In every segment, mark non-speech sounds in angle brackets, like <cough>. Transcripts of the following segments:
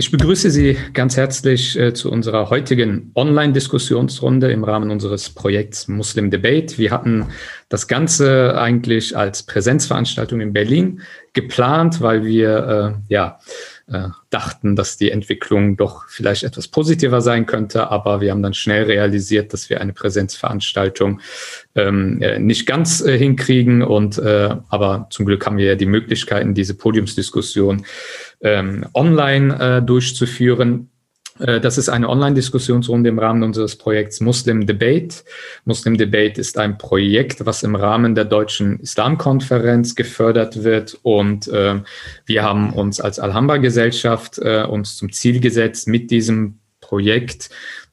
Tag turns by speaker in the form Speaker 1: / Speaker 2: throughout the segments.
Speaker 1: Ich begrüße Sie ganz herzlich äh, zu unserer heutigen Online-Diskussionsrunde im Rahmen unseres Projekts Muslim Debate. Wir hatten das Ganze eigentlich als Präsenzveranstaltung in Berlin geplant, weil wir äh, ja dachten, dass die Entwicklung doch vielleicht etwas positiver sein könnte, aber wir haben dann schnell realisiert, dass wir eine Präsenzveranstaltung ähm, äh, nicht ganz äh, hinkriegen und äh, aber zum Glück haben wir ja die Möglichkeiten, diese Podiumsdiskussion ähm, online äh, durchzuführen. Äh, das ist eine Online-Diskussionsrunde im Rahmen unseres Projekts Muslim Debate. Muslim Debate ist ein Projekt, was im Rahmen der Deutschen Islamkonferenz gefördert wird. Und äh, wir haben uns als Alhambra-Gesellschaft äh, uns zum Ziel gesetzt, mit diesem Projekt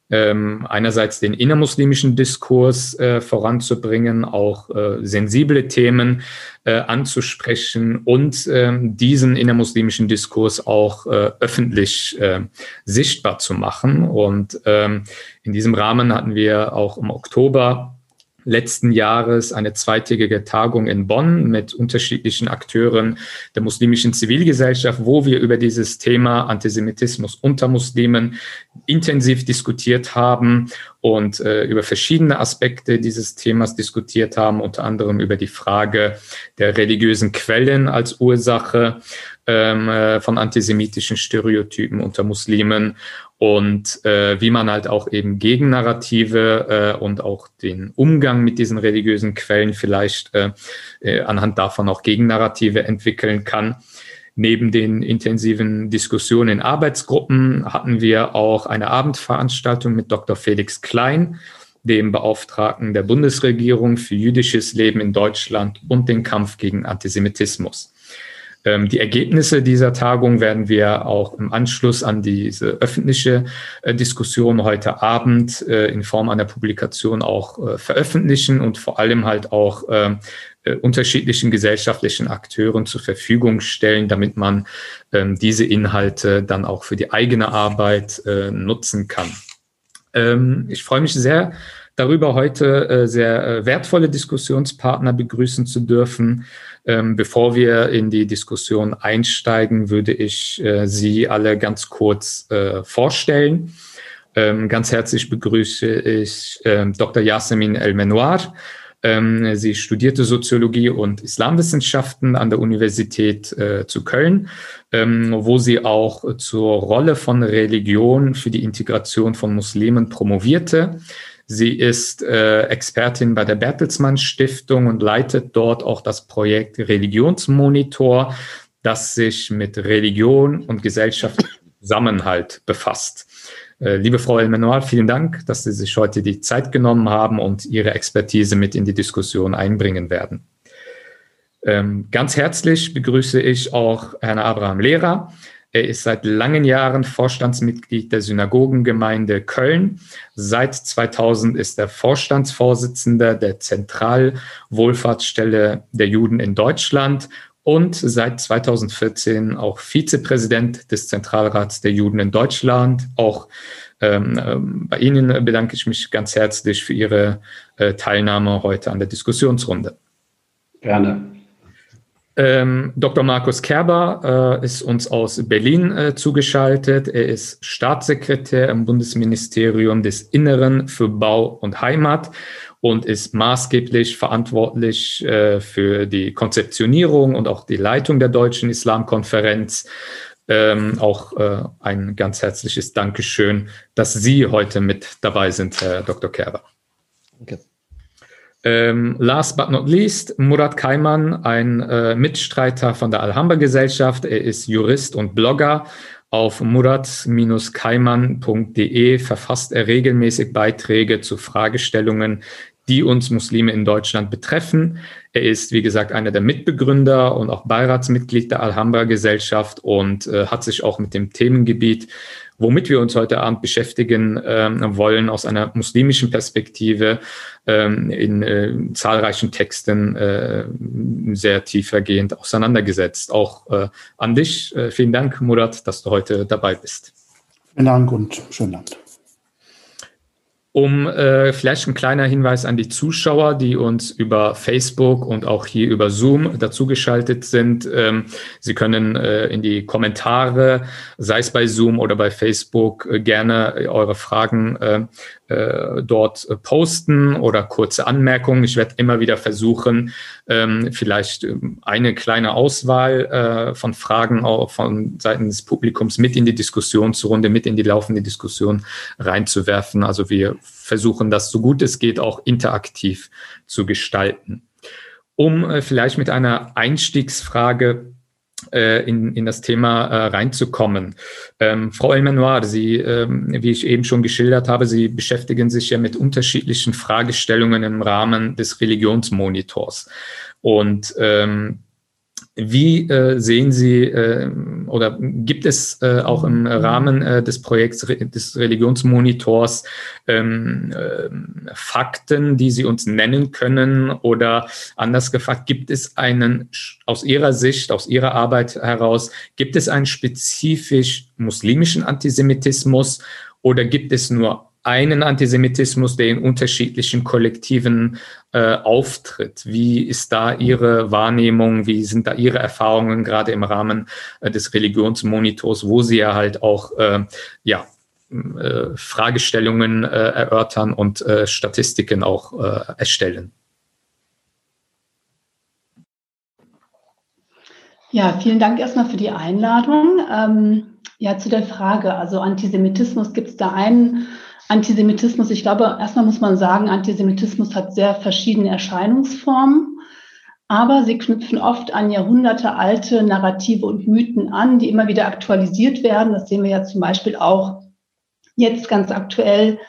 Speaker 1: ähm, einerseits den innermuslimischen Diskurs äh, voranzubringen, auch äh, sensible Themen äh, anzusprechen und ähm, diesen innermuslimischen Diskurs auch äh, öffentlich äh, sichtbar zu machen. Und ähm, in diesem Rahmen hatten wir auch im Oktober letzten Jahres eine zweitägige Tagung in Bonn mit unterschiedlichen Akteuren der muslimischen Zivilgesellschaft, wo wir über dieses Thema Antisemitismus unter Muslimen intensiv diskutiert haben und äh, über verschiedene Aspekte dieses Themas diskutiert haben, unter anderem über die Frage der religiösen Quellen als Ursache ähm, äh, von antisemitischen Stereotypen unter Muslimen und äh, wie man halt auch eben Gegennarrative äh, und auch den Umgang mit diesen religiösen Quellen vielleicht äh, äh, anhand davon auch Gegennarrative entwickeln kann. Neben den intensiven Diskussionen in Arbeitsgruppen hatten wir auch eine Abendveranstaltung mit Dr. Felix Klein, dem Beauftragten der Bundesregierung für jüdisches Leben in Deutschland und den Kampf gegen Antisemitismus. Ähm, die Ergebnisse dieser Tagung werden wir auch im Anschluss an diese öffentliche äh, Diskussion heute Abend äh, in Form einer Publikation auch äh, veröffentlichen und vor allem halt auch ähm, unterschiedlichen gesellschaftlichen Akteuren zur Verfügung stellen, damit man ähm, diese Inhalte dann auch für die eigene Arbeit nutzen kann. ich freue mich sehr darüber, heute sehr wertvolle Diskussionspartner begrüßen zu dürfen. Ähm, bevor wir in die Diskussion einsteigen, würde ich äh, Sie alle ganz kurz äh, vorstellen. Ähm, ganz herzlich begrüße ich äh, Dr. Yasemin El-Menoir. Ähm, sie studierte Soziologie und Islamwissenschaften an der Universität äh, zu Köln, ähm, wo sie auch zur Rolle von Religion für die Integration von Muslimen promovierte. Sie ist äh, Expertin bei der Bertelsmann Stiftung und leitet dort auch das Projekt Religionsmonitor, das sich mit Religion und gesellschaftlichem Zusammenhalt befasst. Äh, liebe Frau Elmenoir, vielen Dank, dass Sie sich heute die Zeit genommen haben und Ihre Expertise mit in die Diskussion einbringen werden. Ähm, ganz herzlich begrüße ich auch Herrn Abraham Lehrer. Er ist seit langen Jahren Vorstandsmitglied der Synagogengemeinde Köln. Seit 2000 ist er Vorstandsvorsitzender der Zentralwohlfahrtsstelle der Juden in Deutschland und seit 2014 auch Vizepräsident des Zentralrats der Juden in Deutschland. Auch ähm, ähm, bei Ihnen bedanke ich mich ganz herzlich für Ihre äh, Teilnahme heute an der Diskussionsrunde.
Speaker 2: Gerne.
Speaker 1: Ähm, Dr. Markus Kerber äh, ist uns aus Berlin äh, zugeschaltet. Er ist Staatssekretär im Bundesministerium des Inneren für Bau und Heimat und ist maßgeblich verantwortlich äh, für die Konzeptionierung und auch die Leitung der Deutschen Islamkonferenz. Ähm, auch äh, ein ganz herzliches Dankeschön, dass Sie heute mit dabei sind, Herr Dr. Kerber. Danke. Ähm, last but not least, Murat Kaiman, ein äh, Mitstreiter von der Alhambra Gesellschaft. Er ist Jurist und Blogger. Auf murat-kaiman.de verfasst er regelmäßig Beiträge zu Fragestellungen, die uns Muslime in Deutschland betreffen. Er ist, wie gesagt, einer der Mitbegründer und auch Beiratsmitglied der Alhambra Gesellschaft und äh, hat sich auch mit dem Themengebiet, womit wir uns heute Abend beschäftigen äh, wollen, aus einer muslimischen Perspektive ähm, in äh, zahlreichen Texten äh, sehr tiefergehend auseinandergesetzt. Auch äh, an dich. Äh, vielen Dank, Murat, dass du heute dabei bist.
Speaker 2: Vielen Dank und schönen Abend.
Speaker 1: Um äh, vielleicht ein kleiner Hinweis an die Zuschauer, die uns über Facebook und auch hier über Zoom dazugeschaltet sind. Ähm, Sie können äh, in die Kommentare, sei es bei Zoom oder bei Facebook, äh, gerne eure Fragen äh, äh, dort posten oder kurze Anmerkungen. Ich werde immer wieder versuchen, ähm, vielleicht ähm, eine kleine Auswahl äh, von Fragen auch von Seiten des Publikums mit in die Diskussionsrunde, mit in die laufende Diskussion reinzuwerfen. Also wir versuchen das so gut es geht auch interaktiv zu gestalten. Um äh, vielleicht mit einer Einstiegsfrage äh, in, in das Thema äh, reinzukommen. Ähm, Frau Elmenoir, Sie, ähm, wie ich eben schon geschildert habe, Sie beschäftigen sich ja mit unterschiedlichen Fragestellungen im Rahmen des Religionsmonitors. Und ähm, wie äh, sehen Sie äh, oder gibt es äh, auch im Rahmen äh, des Projekts des Religionsmonitors ähm, äh, Fakten, die Sie uns nennen können? Oder anders gefragt, gibt es einen aus Ihrer Sicht, aus Ihrer Arbeit heraus, gibt es einen spezifisch muslimischen Antisemitismus oder gibt es nur einen Antisemitismus, der in unterschiedlichen Kollektiven äh, auftritt. Wie ist da Ihre Wahrnehmung? Wie sind da Ihre Erfahrungen gerade im Rahmen äh, des Religionsmonitors, wo Sie ja halt auch äh, ja, äh, Fragestellungen äh, erörtern und äh, Statistiken auch erstellen?
Speaker 2: Ja, vielen Dank erstmal für die Einladung. Ähm, ja, zu der Frage, also Antisemitismus, gibt es da einen Antisemitismus, ich glaube, erstmal muss man sagen, Antisemitismus hat sehr verschiedene Erscheinungsformen, aber sie knüpfen oft an jahrhundertealte Narrative und Mythen an, die immer wieder aktualisiert werden. Das sehen wir ja zum Beispiel auch jetzt ganz aktuell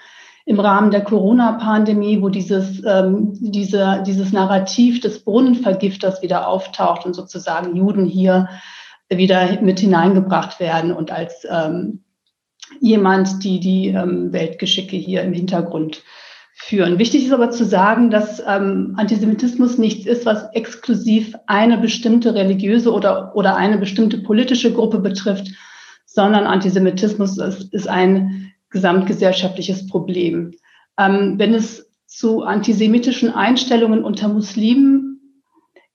Speaker 2: im Rahmen der Corona-Pandemie, wo dieses, ähm, diese, dieses Narrativ des Brunnenvergifters wieder auftaucht und sozusagen Juden hier wieder mit hineingebracht werden und als ähm, jemand, die die ähm, Weltgeschicke hier im Hintergrund führen. Wichtig ist aber zu sagen, dass ähm, Antisemitismus nichts ist, was exklusiv eine bestimmte religiöse oder, oder eine bestimmte politische Gruppe betrifft, sondern Antisemitismus ist, ist ein gesamtgesellschaftliches Problem. Ähm, wenn es zu antisemitischen Einstellungen unter Muslimen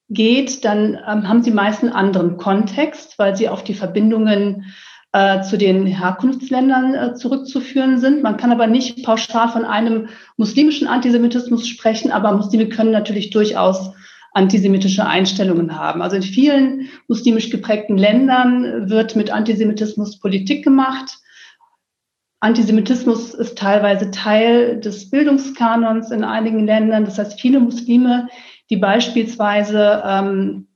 Speaker 2: geht, dann ähm, haben sie meist einen anderen Kontext, weil sie auf die Verbindungen äh, zu den Herkunftsländern äh, zurückzuführen sind. Man kann aber nicht pauschal von einem muslimischen Antisemitismus sprechen, aber Muslime können natürlich durchaus antisemitische Einstellungen haben. Also in vielen muslimisch geprägten Ländern wird mit Antisemitismus Politik gemacht. Antisemitismus ist teilweise Teil des Bildungskanons in einigen Ländern. Das heißt, viele Muslime, die beispielsweise ähm,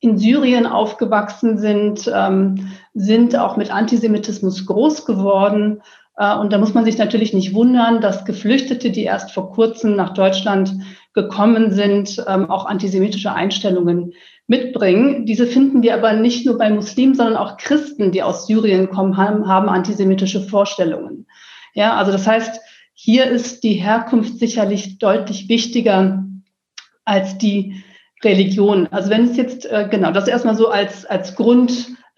Speaker 2: in Syrien aufgewachsen sind, ähm, sind auch mit Antisemitismus groß geworden. Äh, und da muss man sich natürlich nicht wundern, dass Geflüchtete, die erst vor kurzem nach Deutschland gekommen sind, ähm, auch antisemitische Einstellungen mitbringen. Diese finden wir aber nicht nur bei Muslimen, sondern auch Christen, die aus Syrien kommen, haben, antisemitische Vorstellungen. Ja, also das heißt, hier ist die Herkunft sicherlich deutlich wichtiger als die Religion. Also wenn es jetzt, äh, genau, das erstmal so als, als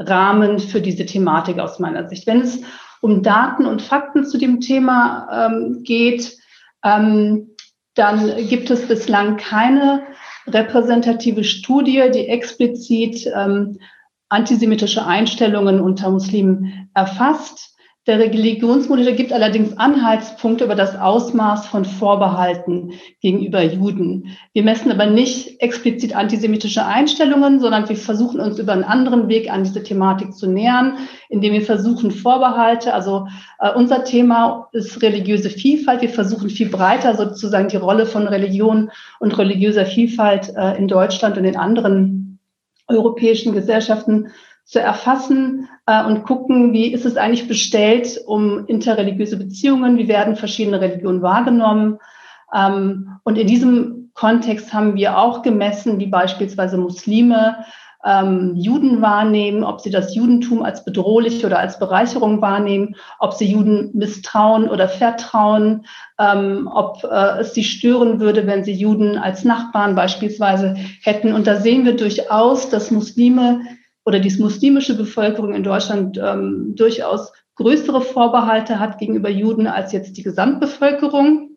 Speaker 2: Grundrahmen für diese Thematik aus meiner Sicht. Wenn es um Daten und Fakten zu dem Thema ähm, geht, ähm, dann gibt es bislang keine repräsentative Studie, die explizit ähm, antisemitische Einstellungen unter Muslimen erfasst. Der Religionsmonitor gibt allerdings Anhaltspunkte über das Ausmaß von Vorbehalten gegenüber Juden. Wir messen aber nicht explizit antisemitische Einstellungen, sondern wir versuchen uns über einen anderen Weg an diese Thematik zu nähern, indem wir versuchen Vorbehalte. Also äh, unser Thema ist religiöse Vielfalt. Wir versuchen viel breiter sozusagen die Rolle von Religion und religiöser Vielfalt äh, in Deutschland und in anderen europäischen Gesellschaften zu erfassen und gucken, wie ist es eigentlich bestellt um interreligiöse Beziehungen, wie werden verschiedene Religionen wahrgenommen. Ähm, und in diesem Kontext haben wir auch gemessen, wie beispielsweise Muslime ähm, Juden wahrnehmen, ob sie das Judentum als bedrohlich oder als Bereicherung wahrnehmen, ob sie Juden misstrauen oder vertrauen, ähm, ob äh, es sie stören würde, wenn sie Juden als Nachbarn beispielsweise hätten. Und da sehen wir durchaus, dass Muslime oder die muslimische Bevölkerung in Deutschland ähm, durchaus größere Vorbehalte hat gegenüber Juden als jetzt die Gesamtbevölkerung.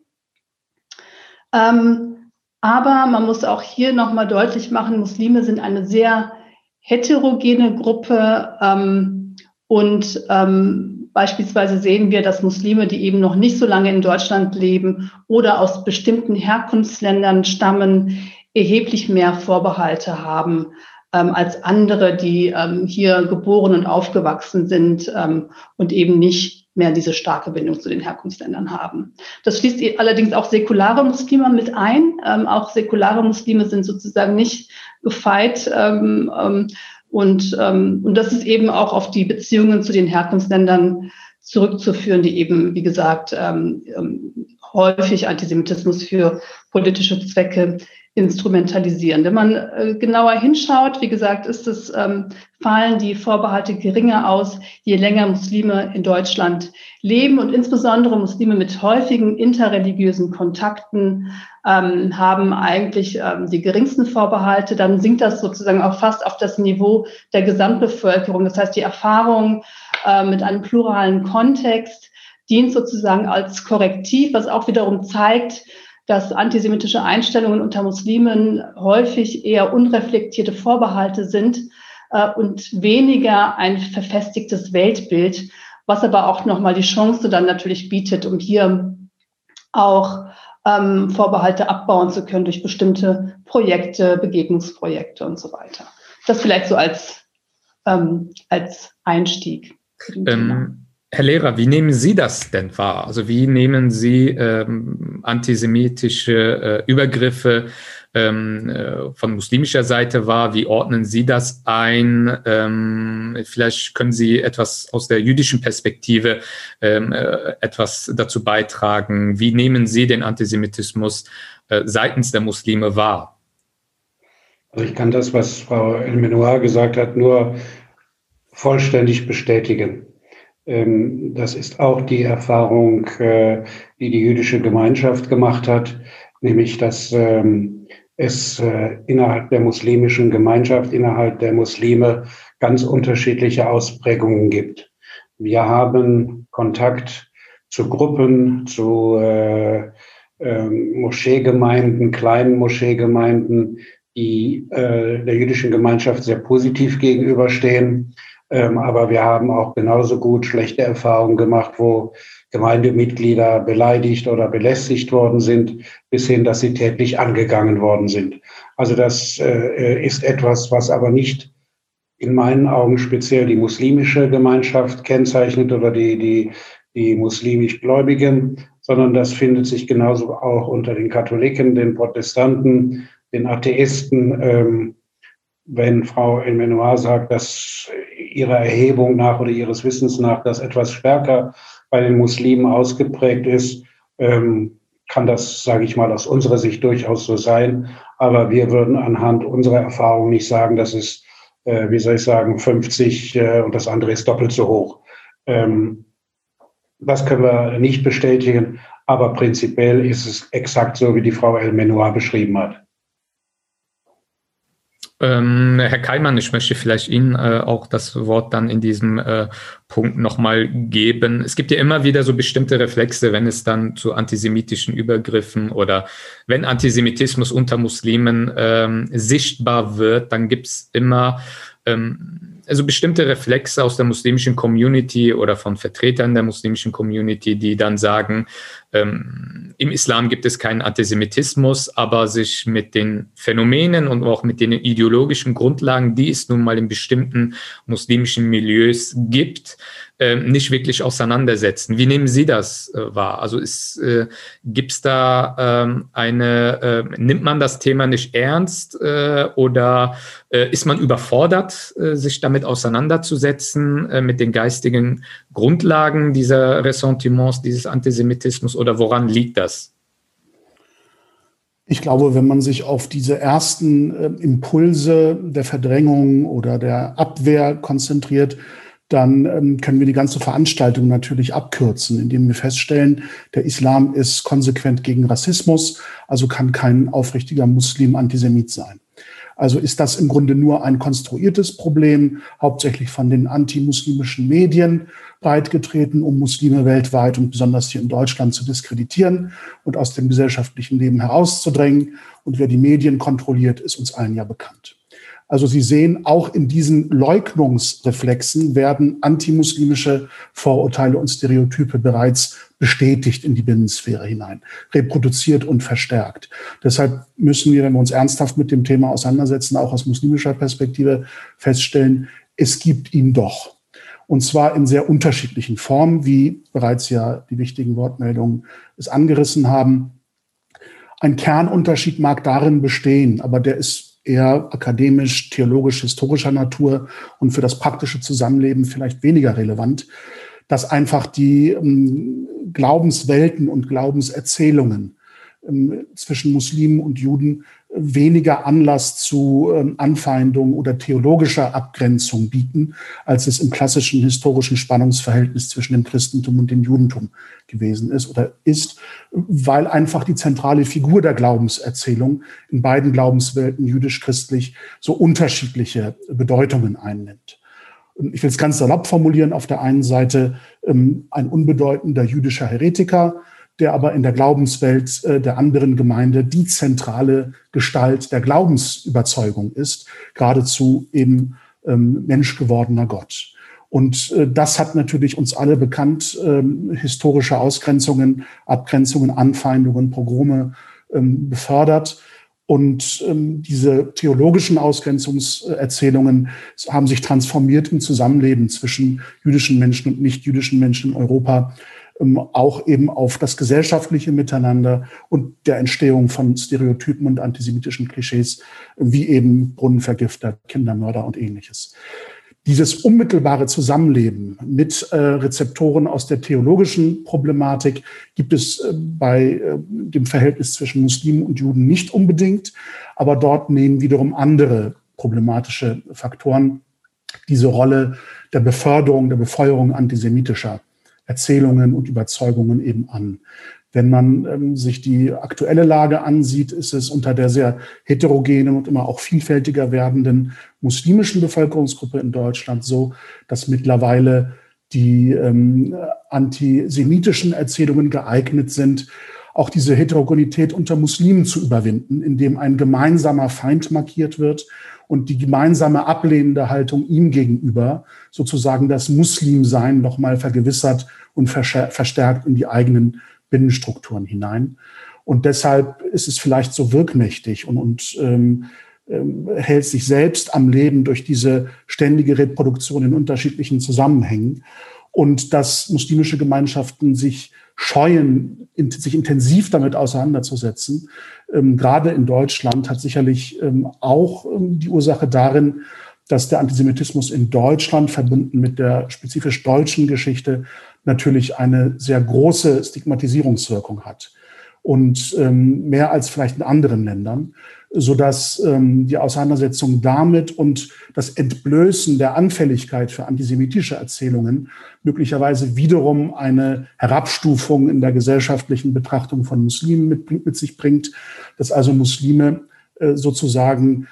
Speaker 2: Ähm, aber man muss auch hier nochmal deutlich machen, Muslime sind eine sehr heterogene Gruppe ähm, und ähm, beispielsweise sehen wir, dass Muslime, die eben noch nicht so lange in Deutschland leben oder aus bestimmten Herkunftsländern stammen, erheblich mehr Vorbehalte haben als andere, die ähm, hier geboren und aufgewachsen sind ähm, und eben nicht mehr diese starke Bindung zu den Herkunftsländern haben. Das schließt allerdings auch säkulare Muslime mit ein. Ähm, auch säkulare Muslime sind sozusagen nicht gefeit. Ähm, ähm, und, ähm, und das ist eben auch auf die Beziehungen zu den Herkunftsländern zurückzuführen, die eben, wie gesagt, ähm, ähm, häufig Antisemitismus für politische Zwecke instrumentalisieren. Wenn man äh, genauer hinschaut, wie gesagt, ist es, ähm, fallen die Vorbehalte geringer aus, je länger Muslime in Deutschland leben und insbesondere Muslime mit häufigen interreligiösen Kontakten ähm, haben eigentlich ähm, die geringsten Vorbehalte. Dann sinkt das sozusagen auch fast auf das Niveau der Gesamtbevölkerung. Das heißt, die Erfahrung äh, mit einem pluralen Kontext dient sozusagen als Korrektiv, was auch wiederum zeigt, dass antisemitische Einstellungen unter Muslimen häufig eher unreflektierte Vorbehalte sind äh, und weniger ein verfestigtes Weltbild, was aber auch nochmal die Chance dann natürlich bietet, um hier auch ähm, Vorbehalte abbauen zu können durch bestimmte Projekte, Begegnungsprojekte und so weiter. Das vielleicht so als, ähm, als Einstieg.
Speaker 1: Ähm, Herr Lehrer, wie nehmen Sie das denn wahr? Also wie nehmen Sie ähm, antisemitische äh, Übergriffe ähm, äh, von muslimischer Seite wahr? Wie ordnen Sie das ein? Ähm, vielleicht können Sie etwas aus der jüdischen Perspektive ähm, äh, etwas dazu beitragen. Wie nehmen Sie den Antisemitismus äh, seitens der Muslime wahr?
Speaker 3: Also ich kann das, was Frau El gesagt hat, nur vollständig bestätigen. Ähm, das ist auch die Erfahrung, äh, die die jüdische Gemeinschaft gemacht hat, nämlich dass ähm, es äh, innerhalb der muslimischen Gemeinschaft, innerhalb der Muslime ganz unterschiedliche Ausprägungen gibt. Wir haben Kontakt zu Gruppen, zu äh, ähm, Moscheegemeinden, kleinen Moscheegemeinden, die der jüdischen Gemeinschaft sehr positiv gegenüberstehen ähm, aber wir haben auch genauso gut schlechte Erfahrungen gemacht, wo Gemeindemitglieder beleidigt oder belästigt worden sind, bis hin, dass sie tätlich angegangen worden sind. Also das äh, ist etwas, was aber nicht in meinen Augen speziell die muslimische Gemeinschaft kennzeichnet oder die, die, die muslimisch Gläubigen, sondern das findet sich genauso auch unter den Katholiken, den Protestanten, den Atheisten. Ähm, wenn Frau Elmenoir sagt, dass ihrer Erhebung nach oder ihres Wissens nach das etwas stärker bei den Muslimen ausgeprägt ist, ähm, kann das, sage ich mal, aus unserer Sicht durchaus so sein. Aber wir würden anhand unserer Erfahrung nicht sagen, dass es, äh, wie soll ich sagen, 50 äh, und das andere ist doppelt so hoch. Ähm, das können wir nicht bestätigen, aber prinzipiell ist es exakt so, wie die Frau El Menoir beschrieben hat.
Speaker 1: Ähm, Herr Keimann, ich möchte vielleicht Ihnen äh, auch das Wort dann in diesem äh, Punkt nochmal geben. Es gibt ja immer wieder so bestimmte Reflexe, wenn es dann zu antisemitischen Übergriffen oder wenn Antisemitismus unter Muslimen ähm, sichtbar wird, dann gibt es immer ähm, also bestimmte Reflexe aus der muslimischen Community oder von Vertretern der muslimischen Community, die dann sagen, ähm, im Islam gibt es keinen Antisemitismus, aber sich mit den Phänomenen und auch mit den ideologischen Grundlagen, die es nun mal in bestimmten muslimischen Milieus gibt, äh, nicht wirklich auseinandersetzen. Wie nehmen Sie das äh, wahr? Also äh, gibt es da ähm, eine, äh, nimmt man das Thema nicht ernst äh, oder äh, ist man überfordert, äh, sich damit auseinanderzusetzen, äh, mit den geistigen Grundlagen dieser Ressentiments, dieses Antisemitismus oder woran liegt das?
Speaker 4: Ich glaube, wenn man sich auf diese ersten äh, Impulse der Verdrängung oder der Abwehr konzentriert, dann ähm, können wir die ganze Veranstaltung natürlich abkürzen, indem wir feststellen, der Islam ist konsequent gegen Rassismus, also kann kein aufrichtiger Muslim Antisemit sein. Also ist das im Grunde nur ein konstruiertes Problem, hauptsächlich von den antimuslimischen Medien breitgetreten, um Muslime weltweit und besonders hier in Deutschland zu diskreditieren und aus dem gesellschaftlichen Leben herauszudrängen. Und wer die Medien kontrolliert, ist uns allen ja bekannt. Also Sie sehen, auch in diesen Leugnungsreflexen werden antimuslimische Vorurteile und Stereotype bereits bestätigt in die Binnensphäre hinein, reproduziert und verstärkt. Deshalb müssen wir, wenn wir uns ernsthaft mit dem Thema auseinandersetzen, auch aus muslimischer Perspektive feststellen, es gibt ihn doch. Und zwar in sehr unterschiedlichen Formen, wie bereits ja die wichtigen Wortmeldungen es angerissen haben. Ein Kernunterschied mag darin bestehen, aber der ist eher akademisch, theologisch, historischer Natur und für das praktische Zusammenleben vielleicht weniger relevant, dass einfach die ähm, Glaubenswelten und Glaubenserzählungen zwischen Muslimen und Juden weniger Anlass zu ähm, Anfeindung oder theologischer Abgrenzung bieten, als es im klassischen historischen Spannungsverhältnis zwischen dem Christentum und dem Judentum gewesen ist oder ist, weil einfach die zentrale Figur der Glaubenserzählung in beiden Glaubenswelten, jüdisch-christlich, so unterschiedliche Bedeutungen einnimmt. Ich will es ganz salopp formulieren, auf der einen Seite ähm, ein unbedeutender jüdischer Heretiker, der aber in der Glaubenswelt äh, der anderen Gemeinde die zentrale Gestalt der Glaubensüberzeugung ist, geradezu eben ähm, Mensch gewordener Gott. Und äh, das hat natürlich uns alle bekannt, ähm, historische Ausgrenzungen, Abgrenzungen, Anfeindungen, Pogrome ähm, befördert. Und diese theologischen Ausgrenzungserzählungen haben sich transformiert im Zusammenleben zwischen jüdischen Menschen und nicht-jüdischen Menschen in Europa auch eben auf das gesellschaftliche Miteinander und der Entstehung von Stereotypen und antisemitischen Klischees, wie eben Brunnenvergifter, Kindermörder und ähnliches. Dieses unmittelbare Zusammenleben mit äh, Rezeptoren aus der theologischen Problematik gibt es äh, bei äh, dem Verhältnis zwischen Muslimen und Juden nicht unbedingt, aber dort nehmen wiederum andere problematische Faktoren diese Rolle der Beförderung, der Befeuerung antisemitischer Erzählungen und Überzeugungen eben an. Wenn man ähm, sich die aktuelle Lage ansieht, ist es unter der sehr heterogenen und immer auch vielfältiger werdenden muslimischen Bevölkerungsgruppe in Deutschland so, dass mittlerweile die ähm, antisemitischen Erzählungen geeignet sind, auch diese Heterogenität unter Muslimen zu überwinden, indem ein gemeinsamer Feind markiert wird und die gemeinsame ablehnende Haltung ihm gegenüber sozusagen das Muslimsein nochmal vergewissert und verstärkt in die eigenen Binnenstrukturen hinein. Und deshalb ist es vielleicht so wirkmächtig und, und ähm, ähm, hält sich selbst am Leben durch diese ständige Reproduktion in unterschiedlichen Zusammenhängen. Und dass muslimische Gemeinschaften sich scheuen, sich intensiv damit auseinanderzusetzen, ähm, gerade in Deutschland, hat sicherlich ähm, auch ähm, die Ursache darin, dass der Antisemitismus in Deutschland verbunden mit der spezifisch deutschen Geschichte natürlich eine sehr große Stigmatisierungswirkung hat. Und ähm, mehr als vielleicht in anderen Ländern, so dass ähm, die Auseinandersetzung damit und das Entblößen der Anfälligkeit für antisemitische Erzählungen möglicherweise wiederum eine Herabstufung in der gesellschaftlichen Betrachtung von Muslimen mit, mit sich bringt, dass also Muslime äh, sozusagen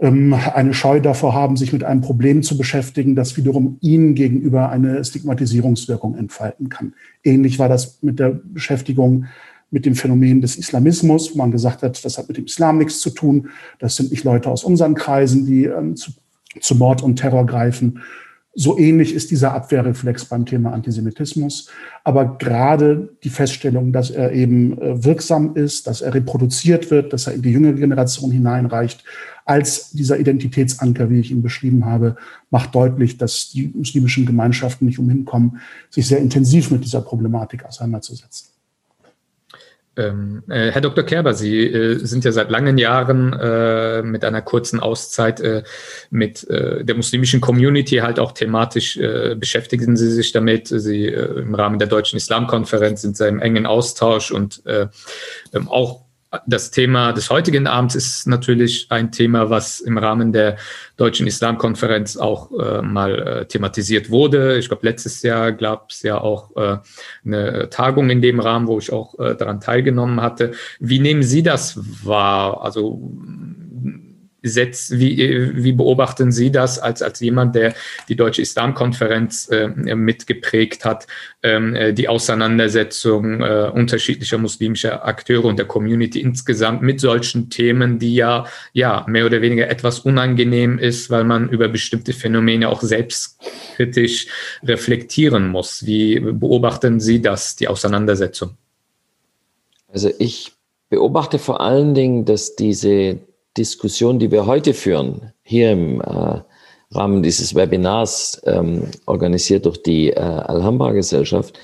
Speaker 4: ähm, eine Scheu davor haben, sich mit einem Problem zu beschäftigen, das wiederum ihnen gegenüber eine Stigmatisierungswirkung entfalten kann. Ähnlich war das mit der Beschäftigung mit dem Phänomen des Islamismus, wo man gesagt hat, das hat mit dem Islam nichts zu tun. Das sind nicht Leute aus unseren Kreisen, die ähm, zu, zu Mord und Terror greifen. So ähnlich ist dieser Abwehrreflex beim Thema Antisemitismus. Aber gerade die Feststellung, dass er eben äh, wirksam ist, dass er reproduziert wird, dass er in die jüngere Generation hineinreicht, als dieser Identitätsanker, wie ich ihn beschrieben habe, macht deutlich, dass die muslimischen Gemeinschaften nicht umhin kommen, sich sehr intensiv mit dieser Problematik auseinanderzusetzen.
Speaker 1: Ähm, äh, Herr Dr. Kerber, Sie äh, sind ja seit langen Jahren äh, mit einer kurzen Auszeit äh, mit äh, der muslimischen Community halt auch thematisch äh, beschäftigen Sie sich damit. Sie im Rahmen der Deutschen Islamkonferenz sind Sie im engen Austausch und ähm, auch das Thema des heutigen Abends ist natürlich ein Thema, was im Rahmen der Deutschen Islamkonferenz auch äh, mal äh, thematisiert wurde. Ich glaube, letztes Jahr gab es ja auch äh, eine Tagung in dem Rahmen, wo ich auch äh, daran teilgenommen hatte. Wie nehmen Sie das wahr? Also setzt, wie, wie beobachten Sie das als, als jemand, der die Deutsche Islamkonferenz äh, mitgeprägt hat, ähm, äh, die Auseinandersetzung äh, unterschiedlicher muslimischer Akteure und der Community insgesamt mit solchen Themen, die ja, ja mehr oder weniger etwas unangenehm ist, weil man über bestimmte Phänomene auch selbstkritisch reflektieren muss. Wie beobachten Sie das, die Auseinandersetzung?
Speaker 5: Also ich beobachte vor allen Dingen, dass diese Diskussion, die wir heute führen, hier im äh, Rahmen dieses Webinars, ähm, organisiert durch die äh, Alhambra-Gesellschaft,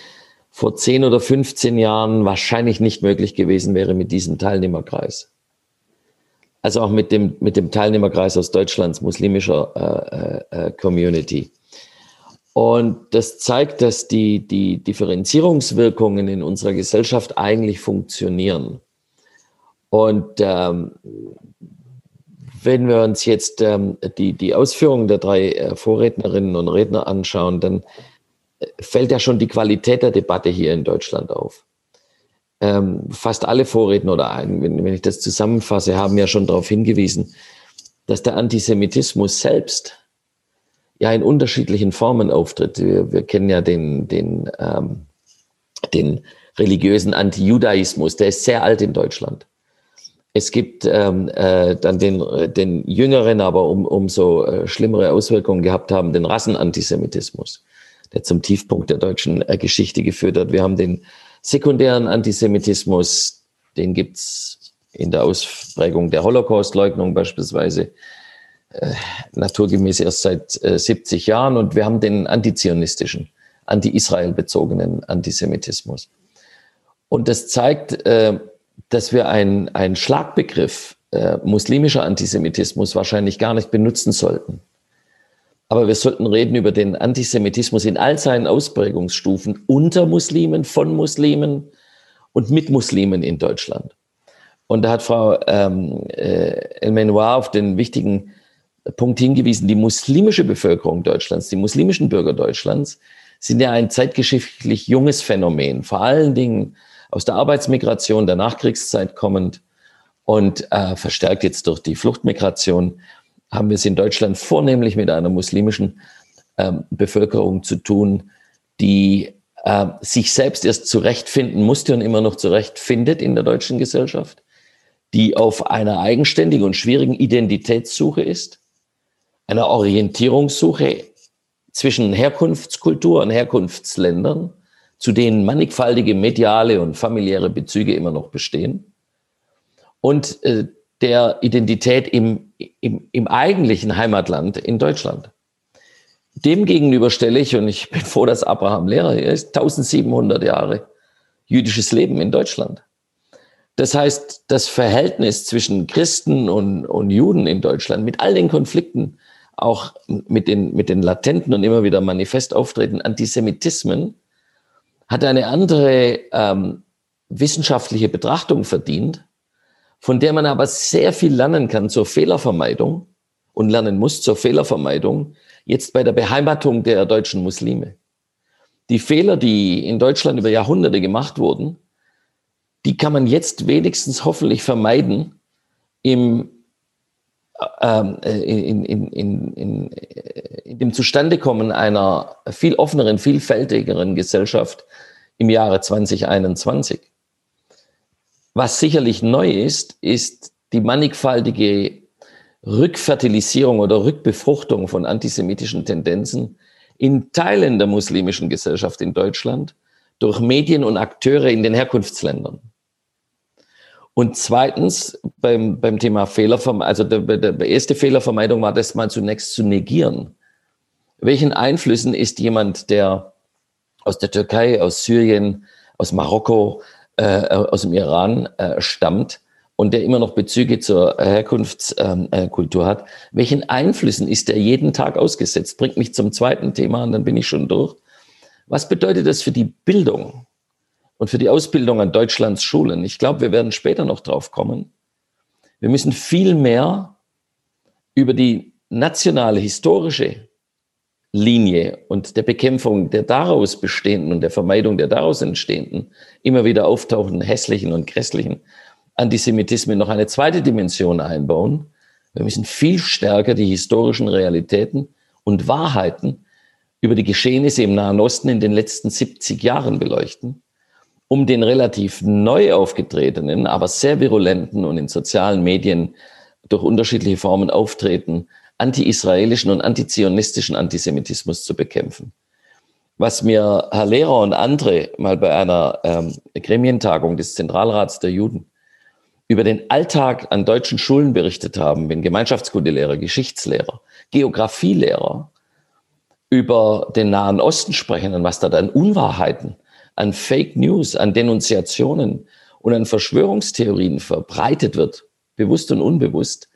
Speaker 5: vor 10 oder 15 Jahren wahrscheinlich nicht möglich gewesen wäre mit diesem Teilnehmerkreis. Also auch mit dem, mit dem Teilnehmerkreis aus Deutschlands muslimischer äh, äh, Community. Und das zeigt, dass die, die Differenzierungswirkungen in unserer Gesellschaft eigentlich funktionieren. Und ähm, wenn wir uns jetzt ähm, die, die Ausführungen der drei äh, Vorrednerinnen und Redner anschauen, dann äh, fällt ja schon die Qualität der Debatte hier in Deutschland auf. Ähm, fast alle Vorredner oder ein, wenn, wenn ich das zusammenfasse, haben ja schon darauf hingewiesen, dass der Antisemitismus selbst ja in unterschiedlichen Formen auftritt. Wir, wir kennen ja den, den, ähm, den religiösen Antijudaismus, der ist sehr alt in Deutschland. Es gibt ähm, äh, dann den, den jüngeren, aber um, umso äh, schlimmere Auswirkungen gehabt haben, den Rassenantisemitismus, der zum Tiefpunkt der deutschen äh, Geschichte geführt hat. Wir haben den sekundären Antisemitismus, den gibt's in der Ausprägung der Holocaust-Leugnung beispielsweise äh, naturgemäß erst seit äh, 70 Jahren. Und wir haben den antizionistischen, anti-Israel bezogenen Antisemitismus. Und das zeigt, äh, dass wir einen, Schlagbegriff äh, muslimischer Antisemitismus wahrscheinlich gar nicht benutzen sollten. Aber wir sollten reden über den Antisemitismus in all seinen Ausprägungsstufen unter Muslimen, von Muslimen und mit Muslimen in Deutschland. Und da hat Frau ähm, äh, El Menoir auf den wichtigen Punkt hingewiesen, die muslimische Bevölkerung Deutschlands, die muslimischen Bürger Deutschlands sind ja ein zeitgeschichtlich junges Phänomen, vor allen Dingen aus der Arbeitsmigration der Nachkriegszeit kommend und äh, verstärkt jetzt durch die Fluchtmigration haben wir es in Deutschland vornehmlich mit einer muslimischen äh, Bevölkerung zu tun, die äh, sich selbst erst zurechtfinden musste und immer noch zurechtfindet in der deutschen Gesellschaft, die auf einer eigenständigen und schwierigen Identitätssuche ist, einer Orientierungssuche zwischen Herkunftskultur und Herkunftsländern, zu denen mannigfaltige mediale und familiäre Bezüge immer noch bestehen und äh, der Identität im, im, im eigentlichen Heimatland in Deutschland. Demgegenüber stelle ich, und ich bin froh, dass Abraham Lehrer hier ist, 1700 Jahre jüdisches Leben in Deutschland. Das heißt, das Verhältnis zwischen Christen und, und Juden in Deutschland mit all den Konflikten, auch mit den, mit den latenten und immer wieder manifest auftretenden Antisemitismen, hat eine andere ähm, wissenschaftliche Betrachtung verdient, von der man aber sehr viel lernen kann zur Fehlervermeidung und lernen muss zur Fehlervermeidung, jetzt bei der Beheimatung der deutschen Muslime. Die Fehler, die in Deutschland über Jahrhunderte gemacht wurden, die kann man jetzt wenigstens hoffentlich vermeiden im, in, in, in, in, in dem Zustandekommen einer viel offeneren, vielfältigeren Gesellschaft im Jahre 2021. Was sicherlich neu ist, ist die mannigfaltige Rückfertilisierung oder Rückbefruchtung von antisemitischen Tendenzen in Teilen der muslimischen Gesellschaft in Deutschland durch Medien und Akteure in den Herkunftsländern. Und zweitens, beim, beim Thema Fehlervermeidung, also der, der erste Fehlervermeidung war das mal zunächst zu negieren. Welchen Einflüssen ist jemand, der aus der Türkei, aus Syrien, aus Marokko, äh, aus dem Iran äh, stammt und der immer noch Bezüge zur Herkunftskultur ähm, äh, hat, welchen Einflüssen ist er jeden Tag ausgesetzt? Bringt mich zum zweiten Thema und dann bin ich schon durch. Was bedeutet das für die Bildung und für die Ausbildung an Deutschlands Schulen? Ich glaube, wir werden später noch drauf kommen. Wir müssen viel mehr über die nationale, historische Linie und der Bekämpfung der daraus bestehenden und der Vermeidung der daraus entstehenden, immer wieder auftauchenden hässlichen und grässlichen Antisemitismen noch eine zweite Dimension einbauen. Wir müssen viel stärker die historischen Realitäten und Wahrheiten über die Geschehnisse im Nahen Osten in den letzten 70 Jahren beleuchten, um den relativ neu aufgetretenen, aber sehr virulenten und in sozialen Medien durch unterschiedliche Formen auftreten, anti-israelischen und antizionistischen Antisemitismus zu bekämpfen. Was mir Herr Lehrer und andere mal bei einer ähm, Gremientagung des Zentralrats der Juden über den Alltag an deutschen Schulen berichtet haben, wenn Gemeinschaftskundelehrer, Geschichtslehrer, Geografielehrer über den Nahen Osten sprechen und was da an Unwahrheiten, an Fake News, an Denunziationen und an Verschwörungstheorien verbreitet wird, bewusst und unbewusst,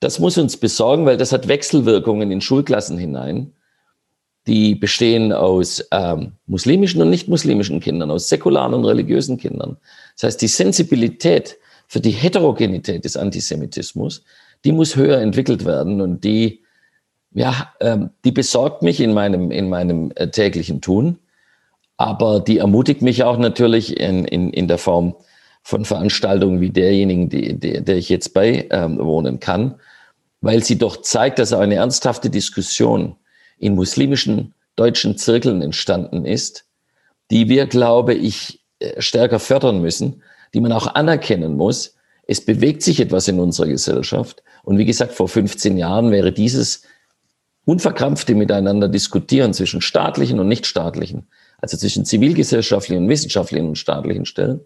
Speaker 5: das muss uns besorgen, weil das hat Wechselwirkungen in Schulklassen hinein, die bestehen aus ähm, muslimischen und nicht muslimischen Kindern, aus säkularen und religiösen Kindern. Das heißt, die Sensibilität für die Heterogenität des Antisemitismus, die muss höher entwickelt werden und die, ja, ähm, die besorgt mich in meinem, in meinem äh, täglichen Tun, aber die ermutigt mich auch natürlich in, in, in der Form von Veranstaltungen wie derjenigen, die, die, der ich jetzt beiwohnen ähm, kann, weil sie doch zeigt, dass eine ernsthafte Diskussion in muslimischen deutschen Zirkeln entstanden ist, die wir, glaube ich, äh, stärker fördern müssen, die man auch anerkennen muss. Es bewegt sich etwas in unserer Gesellschaft. Und wie gesagt, vor 15 Jahren wäre dieses unverkrampfte Miteinander diskutieren zwischen staatlichen und nichtstaatlichen, also zwischen zivilgesellschaftlichen wissenschaftlichen und staatlichen Stellen,